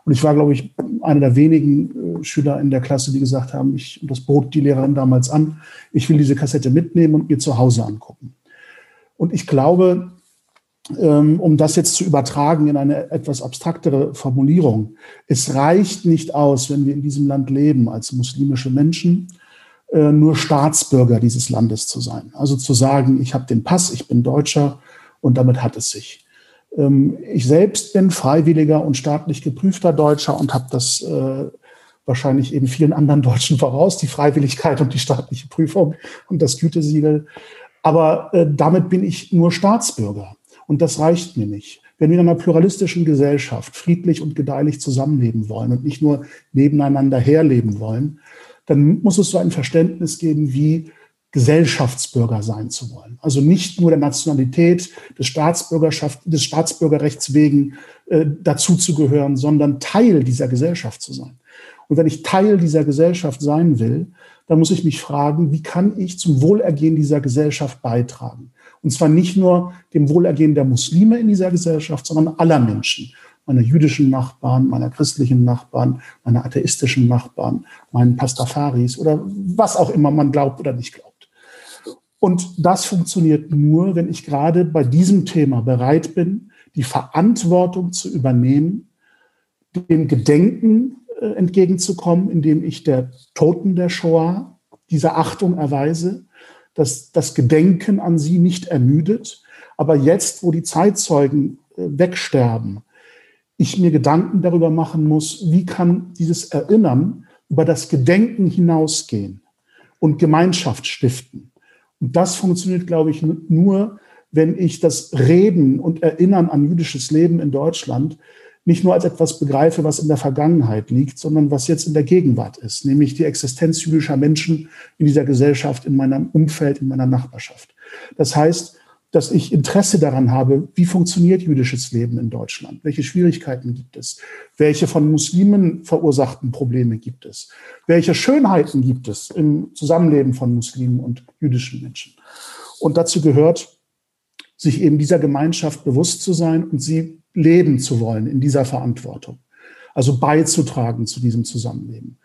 Speaker 4: Und ich war, glaube ich, einer der wenigen äh, Schüler in der Klasse, die gesagt haben, ich, das bot die Lehrerin damals an, ich will diese Kassette mitnehmen und mir zu Hause angucken. Und ich glaube, ähm, um das jetzt zu übertragen in eine etwas abstraktere Formulierung, es reicht nicht aus, wenn wir in diesem Land leben als muslimische Menschen, äh, nur Staatsbürger dieses Landes zu sein. Also zu sagen, ich habe den Pass, ich bin Deutscher und damit hat es sich. Ähm, ich selbst bin freiwilliger und staatlich geprüfter Deutscher und habe das äh, wahrscheinlich eben vielen anderen Deutschen <laughs> voraus, die Freiwilligkeit und die staatliche Prüfung und das Gütesiegel. Aber äh, damit bin ich nur Staatsbürger und das reicht mir nicht. Wenn wir in einer pluralistischen Gesellschaft friedlich und gedeihlich zusammenleben wollen und nicht nur nebeneinander herleben wollen, dann muss es so ein Verständnis geben, wie Gesellschaftsbürger sein zu wollen. Also nicht nur der Nationalität, des, Staatsbürgerschaft, des Staatsbürgerrechts wegen äh, dazuzugehören, sondern Teil dieser Gesellschaft zu sein. Und wenn ich Teil dieser Gesellschaft sein will, dann muss ich mich fragen, wie kann ich zum Wohlergehen dieser Gesellschaft beitragen? Und zwar nicht nur dem Wohlergehen der Muslime in dieser Gesellschaft, sondern aller Menschen meiner jüdischen Nachbarn, meiner christlichen Nachbarn, meiner atheistischen Nachbarn, meinen Pastafaris oder was auch immer man glaubt oder nicht glaubt. Und das funktioniert nur, wenn ich gerade bei diesem Thema bereit bin, die Verantwortung zu übernehmen, dem Gedenken äh, entgegenzukommen, indem ich der Toten der Shoah diese Achtung erweise, dass das Gedenken an sie nicht ermüdet. Aber jetzt, wo die Zeitzeugen äh, wegsterben, ich mir Gedanken darüber machen muss, wie kann dieses Erinnern über das Gedenken hinausgehen und Gemeinschaft stiften. Und das funktioniert, glaube ich, nur, wenn ich das Reden und Erinnern an jüdisches Leben in Deutschland nicht nur als etwas begreife, was in der Vergangenheit liegt, sondern was jetzt in der Gegenwart ist, nämlich die Existenz jüdischer Menschen in dieser Gesellschaft, in meinem Umfeld, in meiner Nachbarschaft. Das heißt, dass ich Interesse daran habe, wie funktioniert jüdisches Leben in Deutschland? Welche Schwierigkeiten gibt es? Welche von Muslimen verursachten Probleme gibt es? Welche Schönheiten gibt es im Zusammenleben von Muslimen und jüdischen Menschen? Und dazu gehört, sich eben dieser Gemeinschaft bewusst zu sein und sie leben zu wollen in dieser Verantwortung. Also beizutragen zu diesem Zusammenleben.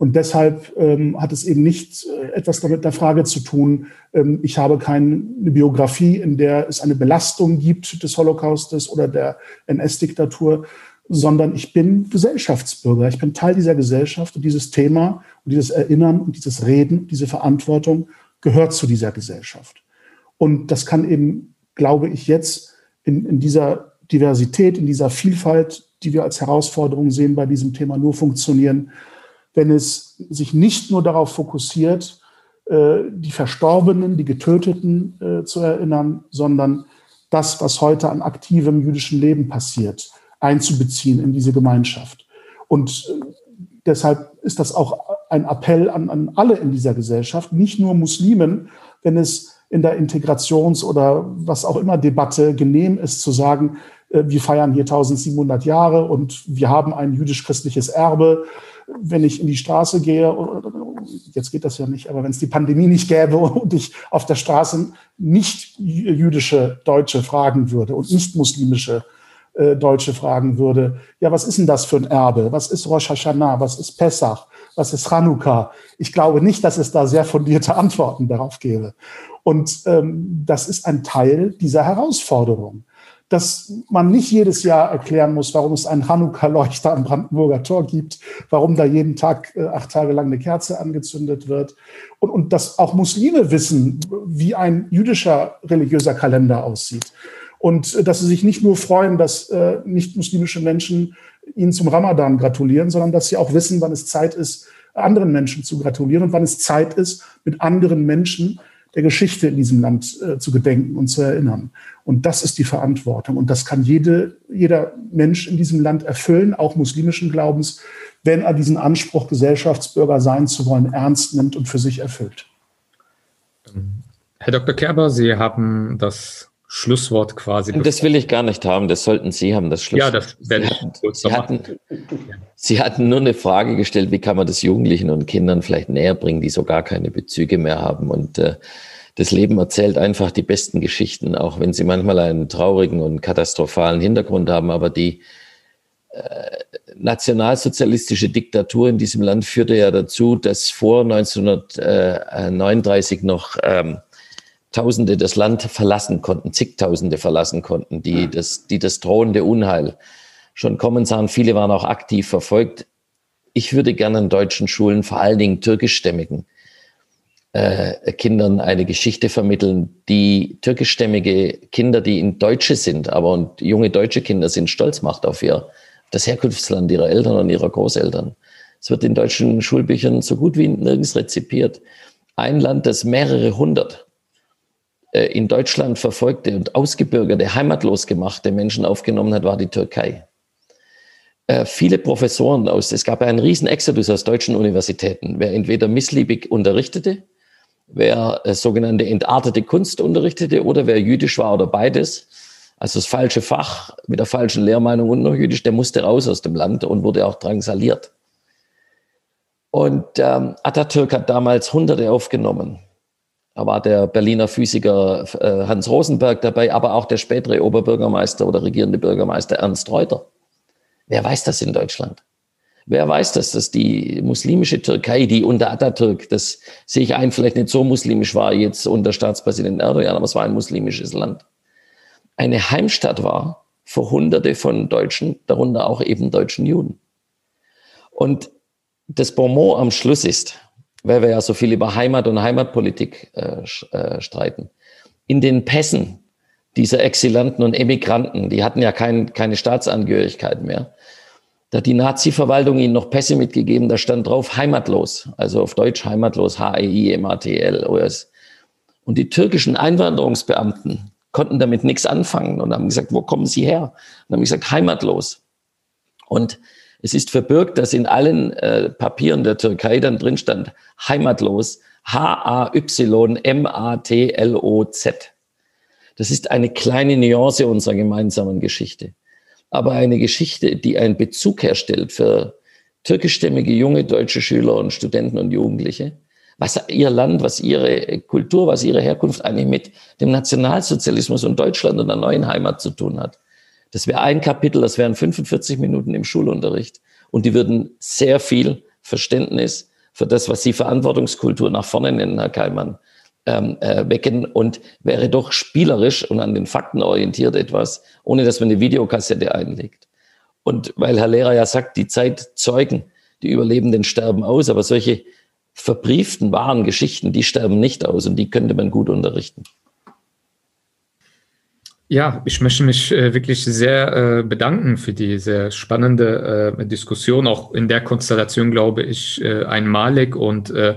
Speaker 4: Und deshalb ähm, hat es eben nicht äh, etwas damit der Frage zu tun, ähm, ich habe keine Biografie, in der es eine Belastung gibt des Holocaustes oder der NS-Diktatur, sondern ich bin Gesellschaftsbürger. Ich bin Teil dieser Gesellschaft und dieses Thema und dieses Erinnern und dieses Reden, diese Verantwortung gehört zu dieser Gesellschaft. Und das kann eben, glaube ich, jetzt in, in dieser Diversität, in dieser Vielfalt, die wir als Herausforderung sehen bei diesem Thema, nur funktionieren, wenn es sich nicht nur darauf fokussiert, äh, die Verstorbenen, die Getöteten äh, zu erinnern, sondern das, was heute an aktivem jüdischen Leben passiert, einzubeziehen in diese Gemeinschaft. Und äh, deshalb ist das auch ein Appell an, an alle in dieser Gesellschaft, nicht nur Muslimen, wenn es in der Integrations- oder was auch immer Debatte genehm ist, zu sagen, wir feiern hier 1700 Jahre und wir haben ein jüdisch-christliches Erbe wenn ich in die Straße gehe, jetzt geht das ja nicht, aber wenn es die Pandemie nicht gäbe <laughs> und ich auf der Straße nicht jüdische Deutsche fragen würde und nicht muslimische äh, Deutsche fragen würde, ja, was ist denn das für ein Erbe? Was ist Rosh Hashanah? Was ist Pessach? Was ist Chanukka? Ich glaube nicht, dass es da sehr fundierte Antworten darauf gäbe. Und ähm, das ist ein Teil dieser Herausforderung dass man nicht jedes Jahr erklären muss, warum es einen Hanukkah-Leuchter am Brandenburger Tor gibt, warum da jeden Tag äh, acht Tage lang eine Kerze angezündet wird und, und dass auch Muslime wissen, wie ein jüdischer religiöser Kalender aussieht. Und äh, dass sie sich nicht nur freuen, dass äh, nicht-muslimische Menschen ihnen zum Ramadan gratulieren, sondern dass sie auch wissen, wann es Zeit ist, anderen Menschen zu gratulieren und wann es Zeit ist, mit anderen Menschen der Geschichte in diesem Land äh, zu gedenken und zu erinnern. Und das ist die Verantwortung. Und das kann jede, jeder Mensch in diesem Land erfüllen, auch muslimischen Glaubens, wenn er diesen Anspruch, Gesellschaftsbürger sein zu wollen, ernst nimmt und für sich erfüllt.
Speaker 1: Herr Dr. Kerber, Sie haben das Schlusswort quasi.
Speaker 5: Das will ich gar nicht haben, das sollten Sie haben, das
Speaker 1: Schlusswort. Ja, das werde ich kurz
Speaker 5: Sie hatten, Sie hatten nur eine Frage gestellt, wie kann man das Jugendlichen und Kindern vielleicht näher bringen, die so gar keine Bezüge mehr haben. Und äh, das Leben erzählt einfach die besten Geschichten, auch wenn sie manchmal einen traurigen und katastrophalen Hintergrund haben. Aber die äh, nationalsozialistische Diktatur in diesem Land führte ja dazu, dass vor 1939 noch ähm, Tausende das Land verlassen konnten, zigtausende verlassen konnten, die das, die das drohende Unheil schon kommen sahen. Viele waren auch aktiv verfolgt. Ich würde gerne in deutschen Schulen, vor allen Dingen türkischstämmigen äh, Kindern eine Geschichte vermitteln, die türkischstämmige Kinder, die in Deutsche sind, aber und junge deutsche Kinder sind stolz macht auf ihr das Herkunftsland ihrer Eltern und ihrer Großeltern. Es wird in deutschen Schulbüchern so gut wie nirgends rezipiert. Ein Land, das mehrere hundert in Deutschland verfolgte und ausgebürgerte, heimatlos gemachte Menschen aufgenommen hat, war die Türkei. Äh, viele Professoren aus, es gab einen riesen Exodus aus deutschen Universitäten, wer entweder missliebig unterrichtete, wer äh, sogenannte entartete Kunst unterrichtete oder wer jüdisch war oder beides, also das falsche Fach mit der falschen Lehrmeinung und noch jüdisch, der musste raus aus dem Land und wurde auch drangsaliert. Und ähm, Atatürk hat damals Hunderte aufgenommen. Da war der Berliner Physiker äh, Hans Rosenberg dabei, aber auch der spätere Oberbürgermeister oder regierende Bürgermeister Ernst Reuter. Wer weiß das in Deutschland? Wer weiß das, dass die muslimische Türkei, die unter Atatürk, das sehe ich ein, vielleicht nicht so muslimisch war jetzt unter Staatspräsident Erdogan, aber es war ein muslimisches Land, eine Heimstatt war für Hunderte von Deutschen, darunter auch eben deutschen Juden. Und das Bonmot am Schluss ist, weil wir ja so viel über Heimat und Heimatpolitik äh, äh, streiten. In den Pässen dieser Exilanten und Emigranten, die hatten ja kein, keine Staatsangehörigkeit mehr, da hat die Nazi-Verwaltung ihnen noch Pässe mitgegeben, da stand drauf heimatlos, also auf Deutsch heimatlos, H-E-I-M-A-T-L-O-S. Und die türkischen Einwanderungsbeamten konnten damit nichts anfangen und haben gesagt, wo kommen Sie her? Und haben gesagt, heimatlos. Und es ist verbirgt, dass in allen äh, Papieren der Türkei dann drin stand, heimatlos, H-A-Y-M-A-T-L-O-Z. Das ist eine kleine Nuance unserer gemeinsamen Geschichte aber eine Geschichte, die einen Bezug herstellt für türkischstämmige junge deutsche Schüler und Studenten und Jugendliche, was ihr Land, was ihre Kultur, was ihre Herkunft eigentlich mit dem Nationalsozialismus und Deutschland und der neuen Heimat zu tun hat. Das wäre ein Kapitel, das wären 45 Minuten im Schulunterricht und die würden sehr viel Verständnis für das, was Sie Verantwortungskultur nach vorne nennen, Herr Keimann, ähm, äh, wecken und wäre doch spielerisch und an den Fakten orientiert etwas, ohne dass man eine Videokassette einlegt. Und weil Herr Lehrer ja sagt, die Zeit zeugen, die Überlebenden sterben aus, aber solche verbrieften, wahren Geschichten, die sterben nicht aus und die könnte man gut unterrichten.
Speaker 1: Ja, ich möchte mich äh, wirklich sehr äh, bedanken für die sehr spannende äh, Diskussion. Auch in der Konstellation glaube ich äh, einmalig und äh,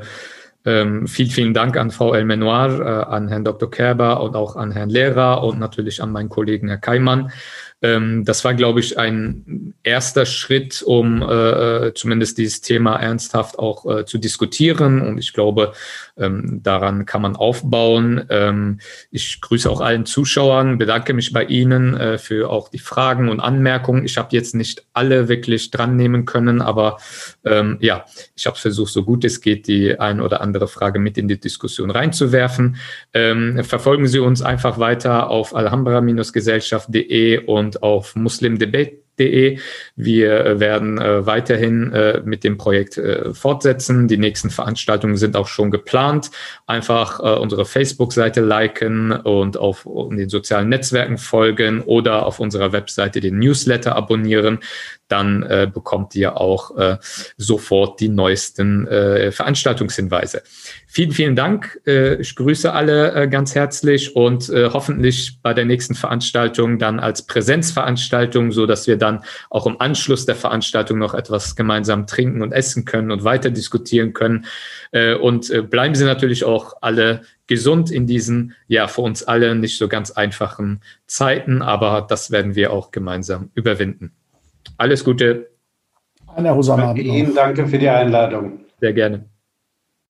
Speaker 1: ähm, vielen, vielen Dank an Frau El Menoir, äh, an Herrn Dr. Kerber und auch an Herrn Lehrer und natürlich an meinen Kollegen Herr Keimann. Ähm, das war, glaube ich, ein erster Schritt, um äh, äh, zumindest dieses Thema ernsthaft auch äh, zu diskutieren. Und ich glaube, ähm, daran kann man aufbauen. Ähm, ich grüße auch allen Zuschauern, bedanke mich bei Ihnen äh, für auch die Fragen und Anmerkungen. Ich habe jetzt nicht alle wirklich dran nehmen können, aber ähm, ja, ich habe versucht, so gut es geht, die ein oder andere Frage mit in die Diskussion reinzuwerfen. Ähm, verfolgen Sie uns einfach weiter auf alhambra-gesellschaft.de und auf muslimdebate De. Wir äh, werden äh, weiterhin äh, mit dem Projekt äh, fortsetzen. Die nächsten Veranstaltungen sind auch schon geplant. Einfach äh, unsere Facebook-Seite liken und auf den sozialen Netzwerken folgen oder auf unserer Webseite den Newsletter abonnieren dann äh, bekommt ihr auch äh, sofort die neuesten äh, Veranstaltungshinweise. Vielen, vielen Dank. Äh, ich grüße alle äh, ganz herzlich und äh, hoffentlich bei der nächsten Veranstaltung dann als Präsenzveranstaltung, so dass wir dann auch im Anschluss der Veranstaltung noch etwas gemeinsam trinken und essen können und weiter diskutieren können. Äh, und äh, bleiben Sie natürlich auch alle gesund in diesen, ja, für uns alle nicht so ganz einfachen Zeiten, aber das werden wir auch gemeinsam überwinden. Alles Gute.
Speaker 3: Herr Husam. Ihnen danke für die Einladung.
Speaker 1: Sehr gerne.